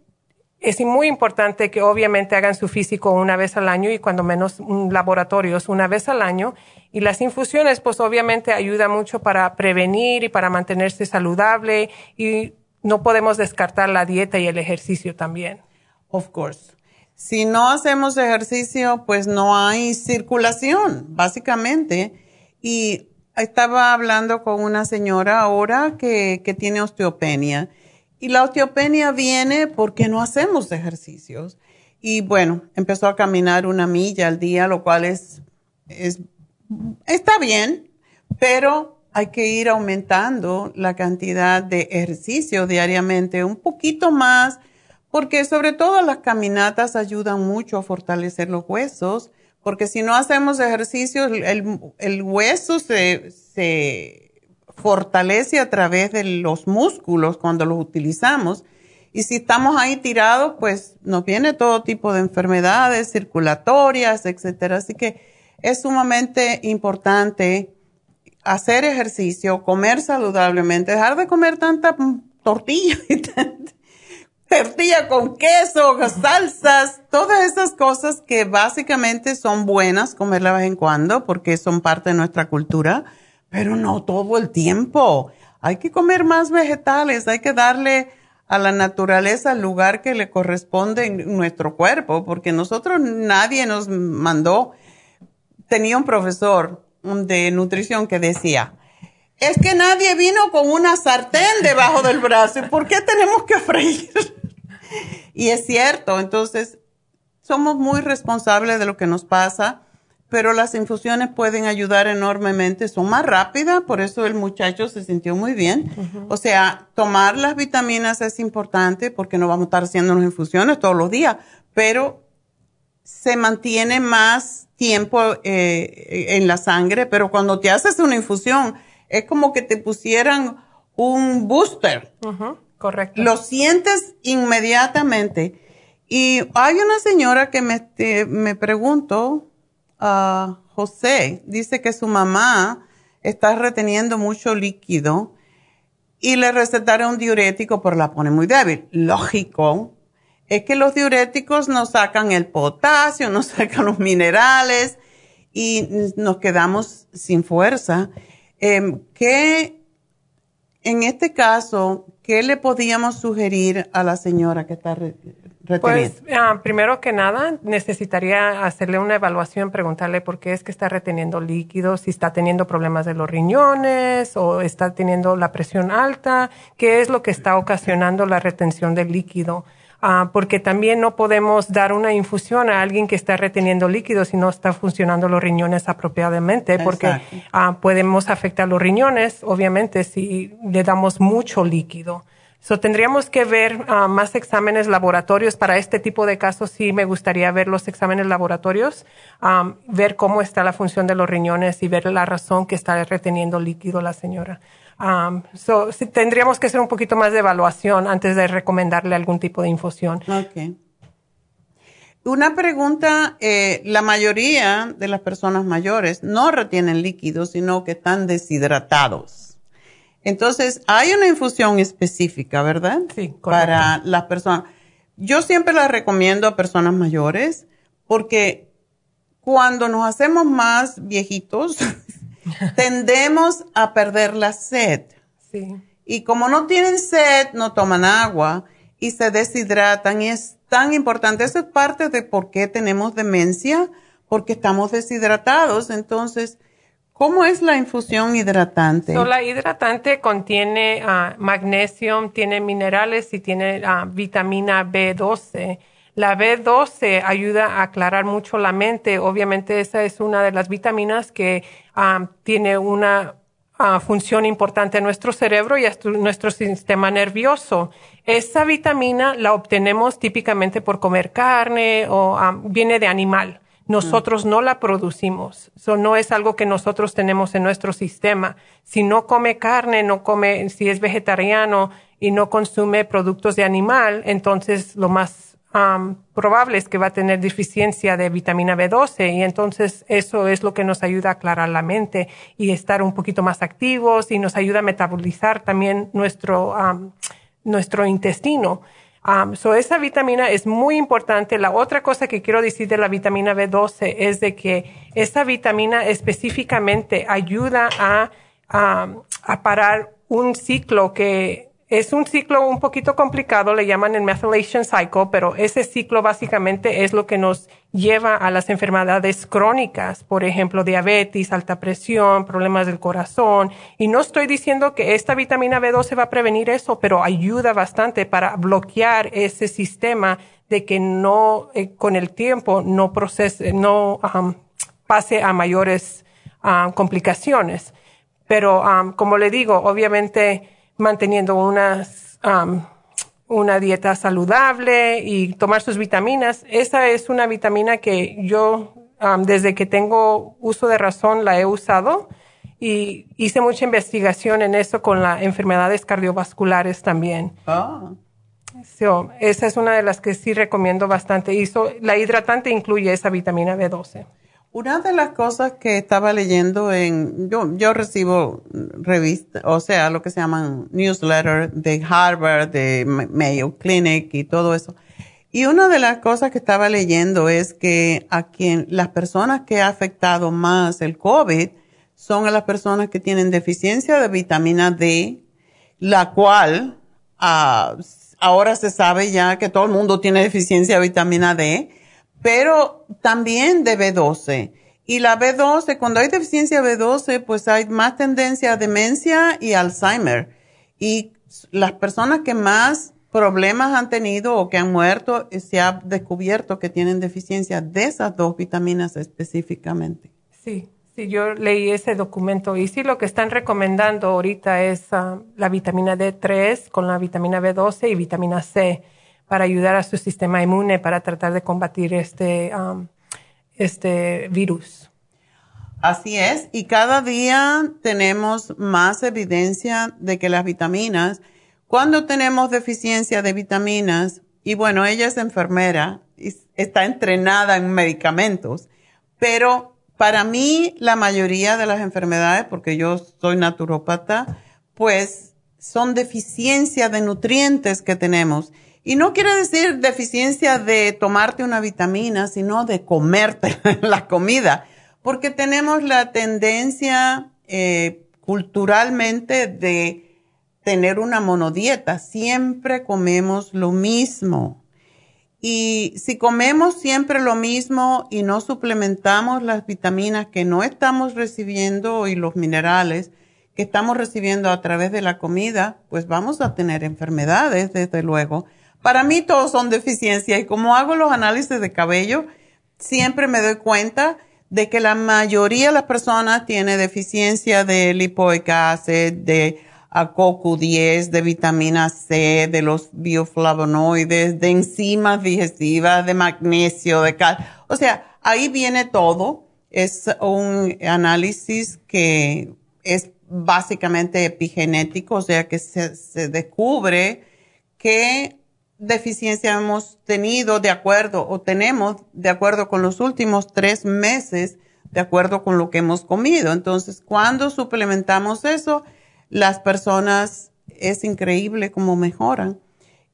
[SPEAKER 14] es muy importante que obviamente hagan su físico una vez al año y cuando menos laboratorios una vez al año. Y las infusiones, pues obviamente ayuda mucho para prevenir y para mantenerse saludable y no podemos descartar la dieta y el ejercicio también.
[SPEAKER 4] Of course. Si no hacemos ejercicio, pues no hay circulación, básicamente. Y estaba hablando con una señora ahora que, que tiene osteopenia. Y la osteopenia viene porque no hacemos ejercicios. Y bueno, empezó a caminar una milla al día, lo cual es, es está bien, pero hay que ir aumentando la cantidad de ejercicio diariamente, un poquito más, porque sobre todo las caminatas ayudan mucho a fortalecer los huesos, porque si no hacemos ejercicio, el, hueso se, se fortalece a través de los músculos cuando los utilizamos. Y si estamos ahí tirados, pues nos viene todo tipo de enfermedades circulatorias, etcétera. Así que es sumamente importante hacer ejercicio, comer saludablemente, dejar de comer tanta tortilla y tortilla con queso, salsas, todas esas cosas que básicamente son buenas comerlas de vez en cuando porque son parte de nuestra cultura, pero no todo el tiempo. Hay que comer más vegetales, hay que darle a la naturaleza el lugar que le corresponde en nuestro cuerpo, porque nosotros nadie nos mandó. Tenía un profesor de nutrición que decía, es que nadie vino con una sartén debajo del brazo, ¿por qué tenemos que freír? y es cierto, entonces somos muy responsables de lo que nos pasa, pero las infusiones pueden ayudar enormemente, son más rápidas, por eso el muchacho se sintió muy bien. O sea, tomar las vitaminas es importante porque no vamos a estar haciendo las infusiones todos los días, pero se mantiene más tiempo eh, en la sangre, pero cuando te haces una infusión, es como que te pusieran un booster.
[SPEAKER 14] correcto.
[SPEAKER 4] Lo sientes inmediatamente. Y hay una señora que me, me preguntó, uh, José, dice que su mamá está reteniendo mucho líquido y le recetaron un diurético, pero la pone muy débil. Lógico, es que los diuréticos nos sacan el potasio, nos sacan los minerales y nos quedamos sin fuerza. Eh, ¿Qué, en este caso, qué le podíamos sugerir a la señora que está reteniendo?
[SPEAKER 14] Pues, ah, primero que nada, necesitaría hacerle una evaluación, preguntarle por qué es que está reteniendo líquidos, si está teniendo problemas de los riñones o está teniendo la presión alta, qué es lo que está ocasionando la retención del líquido. Ah, porque también no podemos dar una infusión a alguien que está reteniendo líquidos si no está funcionando los riñones apropiadamente, porque ah, podemos afectar los riñones, obviamente, si le damos mucho líquido. So, tendríamos que ver ah, más exámenes laboratorios. Para este tipo de casos sí me gustaría ver los exámenes laboratorios, ver cómo está la función de los riñones y ver la razón que está reteniendo líquido la señora. Um, so, tendríamos que hacer un poquito más de evaluación antes de recomendarle algún tipo de infusión.
[SPEAKER 4] Okay. Una pregunta, eh, la mayoría de las personas mayores no retienen líquidos, sino que están deshidratados. Entonces, hay una infusión específica, ¿verdad?
[SPEAKER 14] Sí, correcto.
[SPEAKER 4] Para las personas. Yo siempre la recomiendo a personas mayores porque cuando nos hacemos más viejitos, tendemos a perder la sed.
[SPEAKER 14] Sí.
[SPEAKER 4] Y como no tienen sed, no toman agua y se deshidratan y es tan importante. Eso es parte de por qué tenemos demencia, porque estamos deshidratados. Entonces, ¿cómo es la infusión hidratante?
[SPEAKER 14] la hidratante contiene uh, magnesio, tiene minerales y tiene uh, vitamina B12 la B12 ayuda a aclarar mucho la mente. Obviamente esa es una de las vitaminas que um, tiene una uh, función importante en nuestro cerebro y nuestro sistema nervioso. Esa vitamina la obtenemos típicamente por comer carne o um, viene de animal. Nosotros no la producimos. No es algo que nosotros tenemos en nuestro sistema. Si no come carne, no come, si es vegetariano y no consume productos de animal, entonces lo más um, probable es que va a tener deficiencia de vitamina B12 y entonces eso es lo que nos ayuda a aclarar la mente y estar un poquito más activos y nos ayuda a metabolizar también nuestro, nuestro intestino. Um, so esa vitamina es muy importante. La otra cosa que quiero decir de la vitamina B12 es de que esa vitamina específicamente ayuda a, a parar un ciclo que es un ciclo un poquito complicado, le llaman el methylation cycle, pero ese ciclo básicamente es lo que nos lleva a las enfermedades crónicas, por ejemplo, diabetes, alta presión, problemas del corazón. Y no estoy diciendo que esta vitamina B12 va a prevenir eso, pero ayuda bastante para bloquear ese sistema de que no, eh, con el tiempo, no procese, no pase a mayores complicaciones. Pero como le digo, obviamente manteniendo unas, um, una dieta saludable y tomar sus vitaminas, esa es una vitamina que yo um, desde que tengo uso de razón la he usado y hice mucha investigación en eso con las enfermedades cardiovasculares también.
[SPEAKER 4] Ah.
[SPEAKER 14] So, esa es una de las que sí recomiendo bastante. Y so, la hidratante incluye esa vitamina B12.
[SPEAKER 4] Una de las cosas que estaba leyendo en, yo, yo recibo revistas, o sea, lo que se llaman newsletter de Harvard, de Mayo Clinic y todo eso. Y una de las cosas que estaba leyendo es que a quien las personas que ha afectado más el COVID son a las personas que tienen deficiencia de vitamina D, la cual ah, ahora se sabe ya que todo el mundo tiene deficiencia de vitamina D, pero también de B12. Y la B12, cuando hay deficiencia de B12, pues hay más tendencia a demencia y Alzheimer. Y las personas que más problemas han tenido o que han muerto, se ha descubierto que tienen deficiencia de esas dos vitaminas específicamente.
[SPEAKER 14] Sí, Sí, yo leí ese documento y sí lo que están recomendando ahorita es ah, la vitamina D3 con la vitamina B12 y vitamina C para ayudar a su sistema inmune para tratar de combatir este, este virus.
[SPEAKER 4] Así es, y cada día tenemos más evidencia de que las vitaminas, cuando tenemos deficiencia de vitaminas, y bueno, ella es enfermera, y está entrenada en medicamentos, pero para mí, la mayoría de las enfermedades, porque yo soy naturópata, pues son deficiencia de nutrientes que tenemos. Y no quiere decir deficiencia de tomarte una vitamina, sino de comerte la comida, porque tenemos la tendencia eh, culturalmente de tener una monodieta. Siempre comemos lo mismo. Y si comemos siempre lo mismo y no suplementamos las vitaminas que no estamos recibiendo y los minerales que estamos recibiendo a través de la comida, pues vamos a tener enfermedades, desde luego. Para mí todos son deficiencias y como hago los análisis de cabello, siempre me doy cuenta de que la mayoría de las personas tiene deficiencia de lipoic acid, de a CoQ10, de vitamina C, de los bioflavonoides, de enzimas digestivas, de magnesio, de cal. O sea, ahí viene todo. Es un análisis que es básicamente epigenético, o sea que se, descubre qué deficiencia hemos tenido de acuerdo o tenemos de acuerdo con los últimos tres meses, de acuerdo con lo que hemos comido. Entonces, cuando suplementamos eso, las personas es increíble cómo mejoran.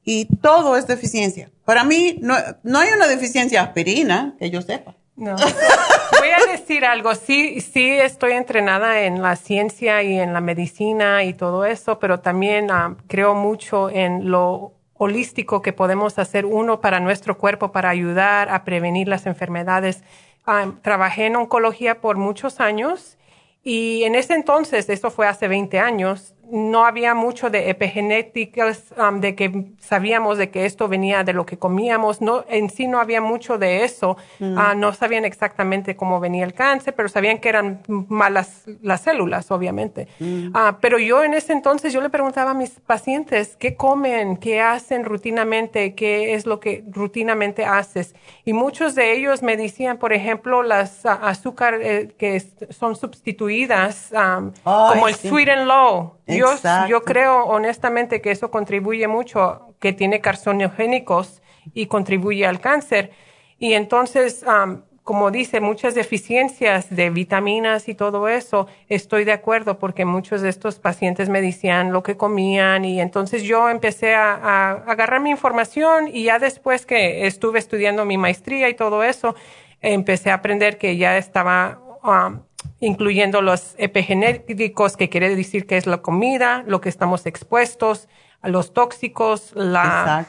[SPEAKER 4] Y todo es deficiencia. Para mí no, no hay una deficiencia aspirina, que yo sepa.
[SPEAKER 14] No. Voy a decir algo. Sí, sí estoy entrenada en la ciencia y en la medicina y todo eso, pero también ah, creo mucho en lo holístico que podemos hacer uno para nuestro cuerpo para ayudar a prevenir las enfermedades. Ah, trabajé en oncología por muchos años y en ese entonces, esto fue hace 20 años, no había mucho de epigenéticas, um, de que sabíamos de que esto venía de lo que comíamos, no, en sí no había mucho de eso, mm. ah, no sabían exactamente cómo venía el cáncer, pero sabían que eran malas las células, obviamente. Mm. Ah, pero yo en ese entonces, yo le preguntaba a mis pacientes, ¿qué comen? ¿Qué hacen rutinamente? ¿Qué es lo que rutinamente haces? Y muchos de ellos me decían, por ejemplo, las uh, azúcar eh, que son sustituidas, um, como el sweet and low. Yo, creo honestamente que eso contribuye mucho, que tiene carcinogénicos y contribuye al cáncer. Y entonces, como dice, muchas deficiencias de vitaminas y todo eso, estoy de acuerdo porque muchos de estos pacientes me decían lo que comían y entonces yo empecé a, agarrar mi información y ya después que estuve estudiando mi maestría y todo eso, empecé a aprender que ya estaba incluyendo los epigenéticos, que quiere decir que es la comida, lo que estamos expuestos, a los tóxicos, la,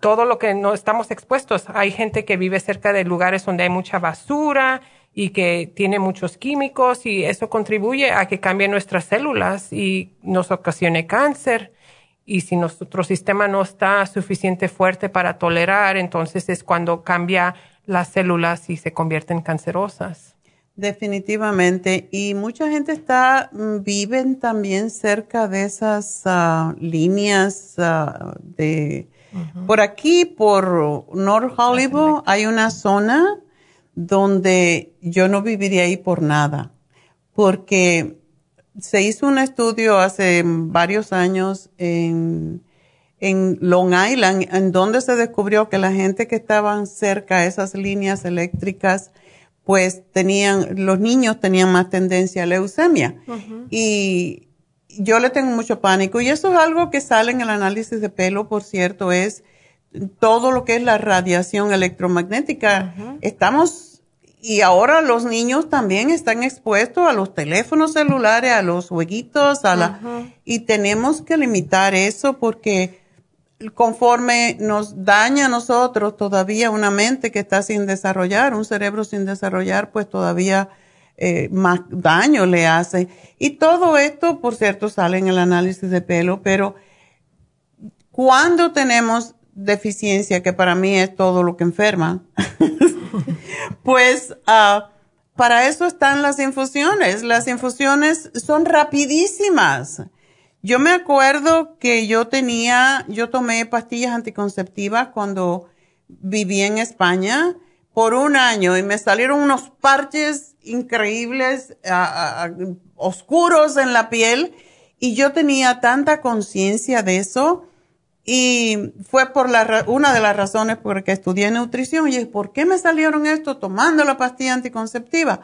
[SPEAKER 14] todo lo que no estamos expuestos. Hay gente que vive cerca de lugares donde hay mucha basura y que tiene muchos químicos y eso contribuye a que cambien nuestras células y nos ocasione cáncer. Y si nuestro sistema no está suficiente fuerte para tolerar, entonces es cuando cambia las células y se convierten cancerosas.
[SPEAKER 4] Definitivamente. Y mucha gente está, mm, viven también cerca de esas ah, líneas ah, de... Por aquí, por North Hollywood, hay una zona donde yo no viviría ahí por nada, porque se hizo un estudio hace varios años en, en Long Island, en donde se descubrió que la gente que estaban cerca de esas líneas eléctricas, pues tenían, los niños tenían más tendencia a leucemia. Y yo le tengo mucho pánico. Y eso es algo que sale en el análisis de pelo, por cierto, es todo lo que es la radiación electromagnética. Estamos, y ahora los niños también están expuestos a los teléfonos celulares, a los jueguitos, a la, y tenemos que limitar eso porque conforme nos daña a nosotros todavía una mente que está sin desarrollar, un cerebro sin desarrollar, pues todavía eh, más daño le hace. Y todo esto, por cierto, sale en el análisis de pelo, pero cuando tenemos deficiencia, que para mí es todo lo que enferma, pues uh, para eso están las infusiones. Las infusiones son rapidísimas yo me acuerdo que yo tenía, yo tomé pastillas anticonceptivas cuando viví en España por un año y me salieron unos parches increíbles, oscuros en la piel y yo tenía tanta conciencia de eso y fue por la, una de las razones por que estudié nutrición y es ¿por qué me salieron esto tomando la pastilla anticonceptiva?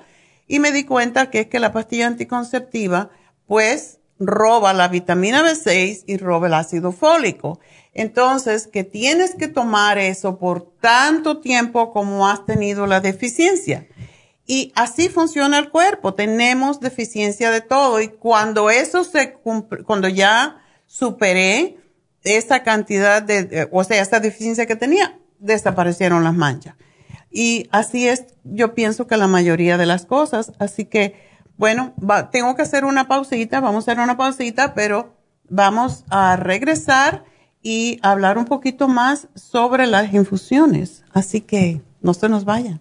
[SPEAKER 4] Y me di cuenta que es que la pastilla anticonceptiva pues roba la vitamina B6 y roba el ácido fólico. Entonces, que tienes que tomar eso por tanto tiempo como has tenido la deficiencia. Y así funciona el cuerpo. Tenemos deficiencia de todo. Y cuando eso se cuando ya superé esa cantidad de, o sea, esa deficiencia que tenía, desaparecieron las manchas. Y así es, yo pienso que la mayoría de las cosas. Así que, bueno, tengo que hacer una pausita, vamos a hacer una pausita, pero vamos a regresar y hablar un poquito más sobre las infusiones. Así que no se nos vayan.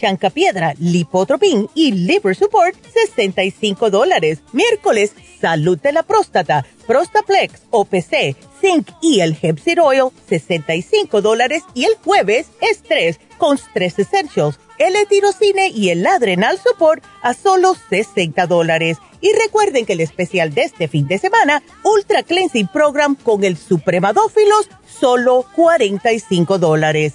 [SPEAKER 5] Chancapiedra, Lipotropin y Liver Support, 65 dólares. Miércoles, salud de la próstata, Prostaplex, OPC, Zinc y el Hemp Oil, 65 dólares. Y el jueves, estrés con Stress Essentials, el etirocine y el Adrenal Support a solo 60 dólares. Y recuerden que el especial de este fin de semana, Ultra Cleansing Program con el Supremadófilos, solo 45 dólares.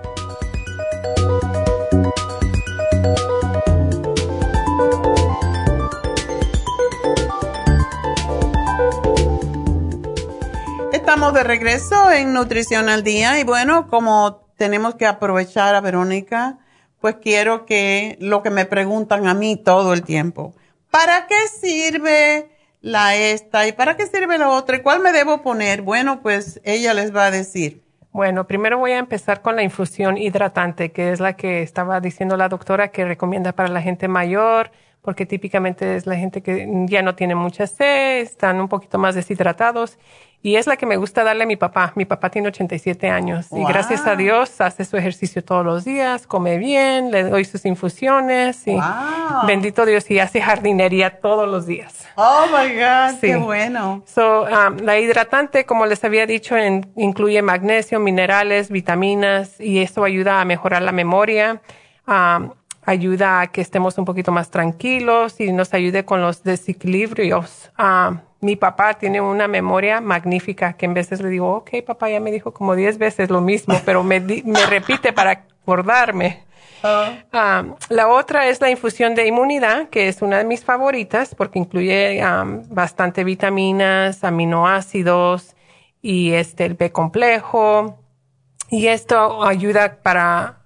[SPEAKER 4] Estamos de regreso en Nutrición al Día y bueno, como tenemos que aprovechar a Verónica, pues quiero que lo que me preguntan a mí todo el tiempo, ¿para qué sirve la esta y para qué sirve la otra y cuál me debo poner? Bueno, pues ella les va a decir.
[SPEAKER 14] Bueno, primero voy a empezar con la infusión hidratante, que es la que estaba diciendo la doctora que recomienda para la gente mayor, porque típicamente es la gente que ya no tiene mucha sed, están un poquito más deshidratados y es la que me gusta darle a mi papá. Mi papá tiene 87 años y gracias a Dios hace su ejercicio todos los días, come bien, le doy sus infusiones y bendito Dios y hace jardinería todos los días.
[SPEAKER 4] Oh my God, qué bueno.
[SPEAKER 14] So, um, la hidratante, como les había dicho, incluye magnesio, minerales, vitaminas y esto ayuda a mejorar la memoria. Um, ayuda a que estemos un poquito más tranquilos y nos ayude con los desequilibrios. Um, mi papá tiene una memoria magnífica que en veces le digo, ok, papá ya me dijo como 10 veces lo mismo, pero me, me repite para acordarme. Ah. Ah, la otra es la infusión de inmunidad, que es una de mis favoritas porque incluye um, bastante vitaminas, aminoácidos y este, el B complejo. Y esto ayuda para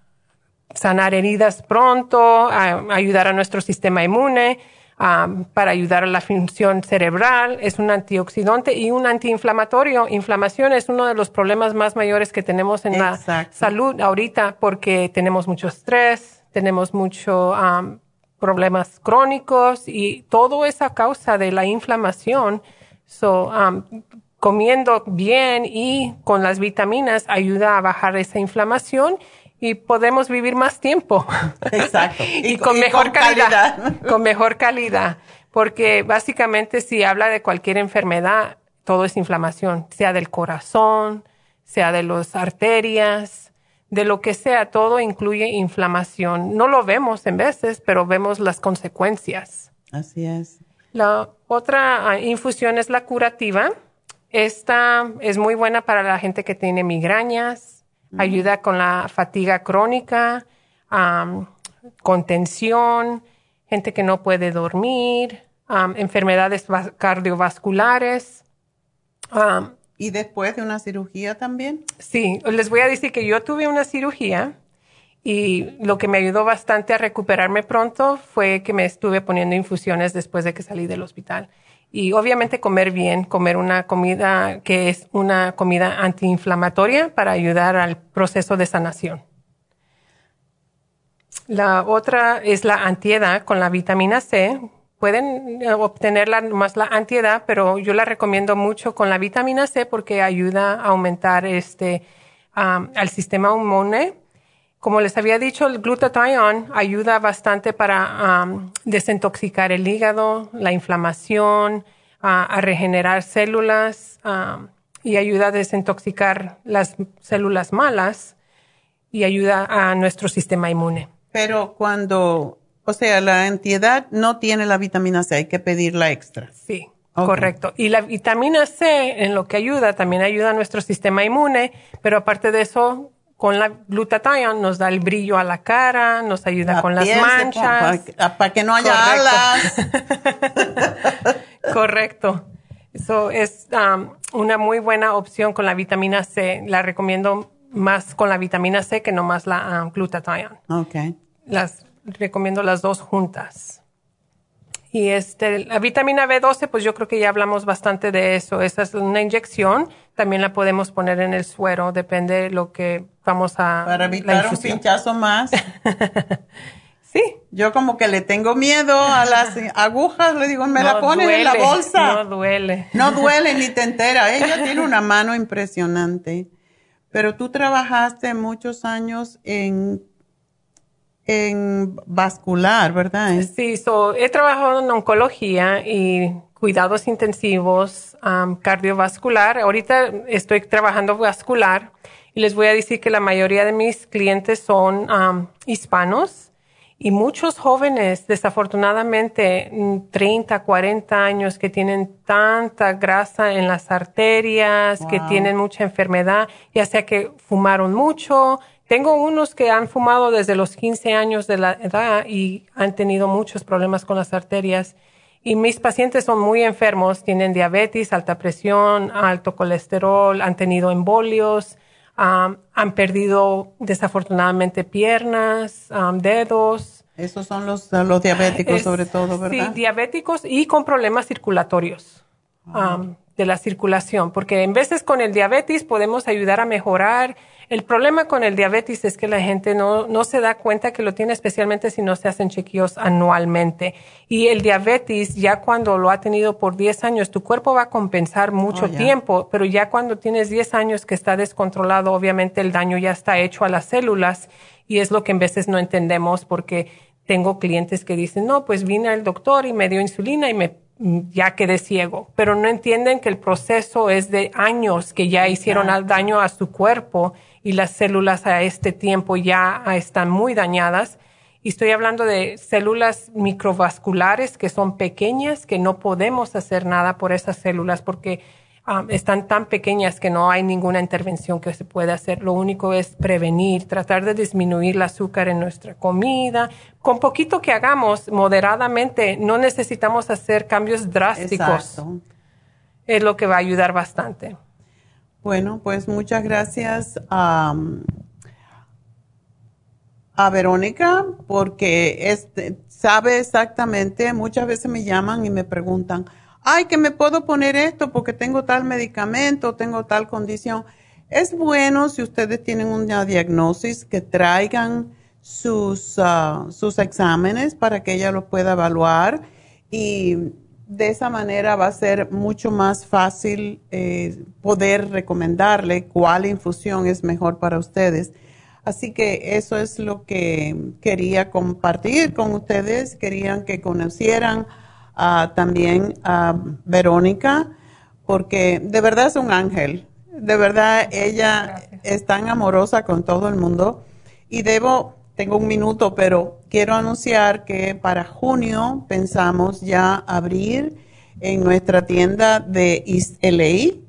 [SPEAKER 14] sanar heridas pronto, ayudar a nuestro sistema inmune para ayudar a la función cerebral, es un antioxidante y un antiinflamatorio. Inflamación es uno de los problemas más mayores que tenemos en la salud ahorita porque tenemos mucho estrés, tenemos mucho problemas crónicos y todo es a causa de la inflamación. So, comiendo bien y con las vitaminas ayuda a bajar esa inflamación y podemos vivir más tiempo.
[SPEAKER 4] Exacto.
[SPEAKER 14] y, con mejor calidad, Con mejor calidad. Porque básicamente si habla de cualquier enfermedad, todo es inflamación, sea del corazón, sea de las arterias, de lo que sea, todo incluye inflamación. No lo vemos en veces, pero vemos las consecuencias.
[SPEAKER 4] Así es.
[SPEAKER 14] La otra ah, infusión es la curativa. Esta es muy buena para la gente que tiene migrañas, ayuda con la fatiga crónica, contención, gente que no puede dormir, enfermedades cardiovasculares.
[SPEAKER 4] ¿Y después de una cirugía también?
[SPEAKER 14] Sí, les voy a decir que yo tuve una cirugía y lo que me ayudó bastante a recuperarme pronto fue que me estuve poniendo infusiones después de que salí del hospital. Y obviamente comer bien, comer una comida que es una comida antiinflamatoria para ayudar al proceso de sanación. La otra es la antiedad con la vitamina C. Pueden eh, obtenerla más la antiedad, pero yo la recomiendo mucho con la vitamina C porque ayuda a aumentar este, al sistema inmune como les había dicho, el glutathione ayuda bastante para um, desintoxicar el hígado, la inflamación, a regenerar células um, y ayuda a desintoxicar las células malas y ayuda a nuestro sistema inmune.
[SPEAKER 4] Pero cuando, o sea, la entidad no tiene la vitamina C, hay que pedirla extra.
[SPEAKER 14] Sí. Correcto. Y la vitamina C en lo que ayuda, también ayuda a nuestro sistema inmune, pero aparte de eso, con la glutathione nos da el brillo a la cara, nos ayuda con las manchas.
[SPEAKER 4] Para, que no haya alas.
[SPEAKER 14] Correcto. Eso es um, una muy buena opción con la vitamina C. La recomiendo más con la vitamina C que no más la um, glutathione.
[SPEAKER 4] Okay.
[SPEAKER 14] Las recomiendo las dos juntas. Y este, la vitamina B12, pues yo creo que ya hablamos bastante de eso. Esa es una inyección. También la podemos poner en el suero, depende de lo que vamos a...
[SPEAKER 4] Para evitar un pinchazo más.
[SPEAKER 14] sí.
[SPEAKER 4] Yo como que le tengo miedo a las agujas, le digo, me la ponen en la bolsa.
[SPEAKER 14] No duele.
[SPEAKER 4] No duele ni te entera. Ella tiene una mano impresionante. Pero tú trabajaste muchos años en en vascular, ¿verdad?
[SPEAKER 14] Sí, he trabajado en oncología y cuidados intensivos um, cardiovascular. Ahorita estoy trabajando vascular Y les voy a decir que la mayoría de mis clientes son um, hispanos y muchos jóvenes, desafortunadamente, 30, mm, 40 años, que tienen tanta grasa en las arterias, que tienen mucha enfermedad, ya sea que fumaron mucho. Tengo unos que han fumado desde los 15 años de la edad y han tenido muchos problemas con las arterias. Y mis pacientes son muy enfermos, tienen diabetes, alta presión, alto colesterol, han tenido embolios han perdido desafortunadamente piernas, dedos.
[SPEAKER 4] Esos son los, los diabéticos sobre todo, ¿verdad?
[SPEAKER 14] Sí, diabéticos y con problemas circulatorios de la circulación, porque en veces con el diabetes podemos ayudar a mejorar el problema con el diabetes es que la gente no, no se da cuenta que lo tiene, especialmente si no se hacen chequeos anualmente. Y el diabetes, ya cuando lo ha tenido por 10 años, tu cuerpo va a compensar mucho oh, tiempo, pero ya cuando tienes 10 años que está descontrolado, obviamente el daño ya está hecho a las células y es lo que en veces no entendemos porque tengo clientes que dicen, no, pues vine al doctor y me dio insulina y me ya quedé ciego, pero no entienden que el proceso es de años que ya hicieron daño a su cuerpo y las células a este tiempo ya están muy dañadas. Y estoy hablando de células microvasculares que son pequeñas, que no podemos hacer nada por esas células porque um, están tan pequeñas que no hay ninguna intervención que se pueda hacer. Lo único es prevenir, tratar de disminuir el azúcar en nuestra comida. Con poquito que hagamos moderadamente, no necesitamos hacer cambios drásticos. Es lo que va a ayudar bastante.
[SPEAKER 4] Bueno, pues muchas gracias a, a Verónica porque este, sabe exactamente, muchas veces me llaman y me preguntan, ay, que me puedo poner esto porque tengo tal medicamento, tengo tal condición. Es bueno si ustedes tienen una diagnosis que traigan sus, ah, sus exámenes para que ella los pueda evaluar y de esa manera va a ser mucho más fácil eh, poder recomendarle cuál infusión es mejor para ustedes. Así que eso es lo que quería compartir con ustedes. Querían que conocieran también a Verónica, porque de verdad es un ángel. De verdad ella es tan amorosa con todo el mundo. Y debo tengo un minuto, pero quiero anunciar que para junio pensamos ya abrir en nuestra tienda de East LA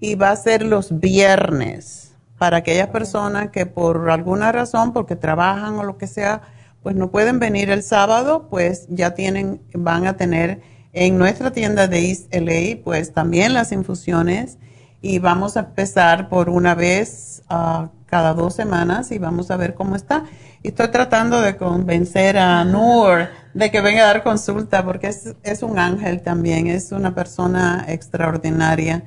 [SPEAKER 4] y va a ser los viernes. Para aquellas personas que por alguna razón, porque trabajan o lo que sea, pues no pueden venir el sábado, pues ya tienen, van a tener en nuestra tienda de East LA, pues también las infusiones y vamos a empezar por una vez uh, cada dos semanas y vamos a ver cómo está. Y estoy tratando de convencer a Noor de que venga a dar consulta porque es, es un ángel también, es una persona extraordinaria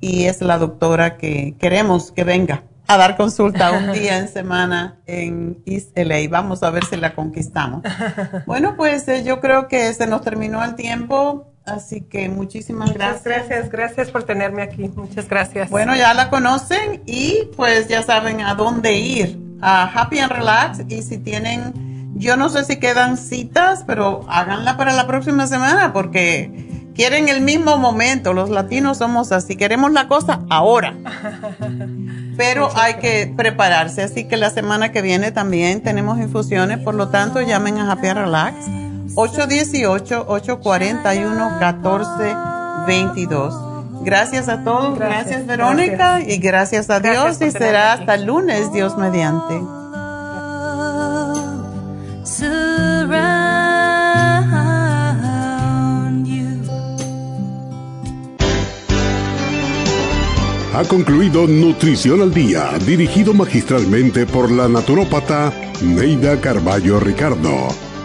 [SPEAKER 4] y es la doctora que queremos que venga a dar consulta un día en semana en East LA. Vamos a ver si la conquistamos. Bueno, pues eh, yo creo que se nos terminó el tiempo. Así que muchísimas gracias.
[SPEAKER 14] gracias, gracias por tenerme aquí. Muchas gracias.
[SPEAKER 4] Bueno, ya la conocen y pues ya saben a dónde ir. A Happy and Relax. Y si tienen, yo no sé si quedan citas, pero háganla para la próxima semana porque quieren el mismo momento. Los latinos somos así, queremos la cosa ahora. Pero hay que prepararse. Así que la semana que viene también tenemos infusiones. Por lo tanto, llamen a Happy and Relax 818-841-1422. Gracias a todos, gracias, Verónica y gracias a Dios y será hasta el lunes, Dios mediante.
[SPEAKER 2] Ha concluido Nutrición al Día, dirigido magistralmente por la naturópata Neida Carballo Ricardo.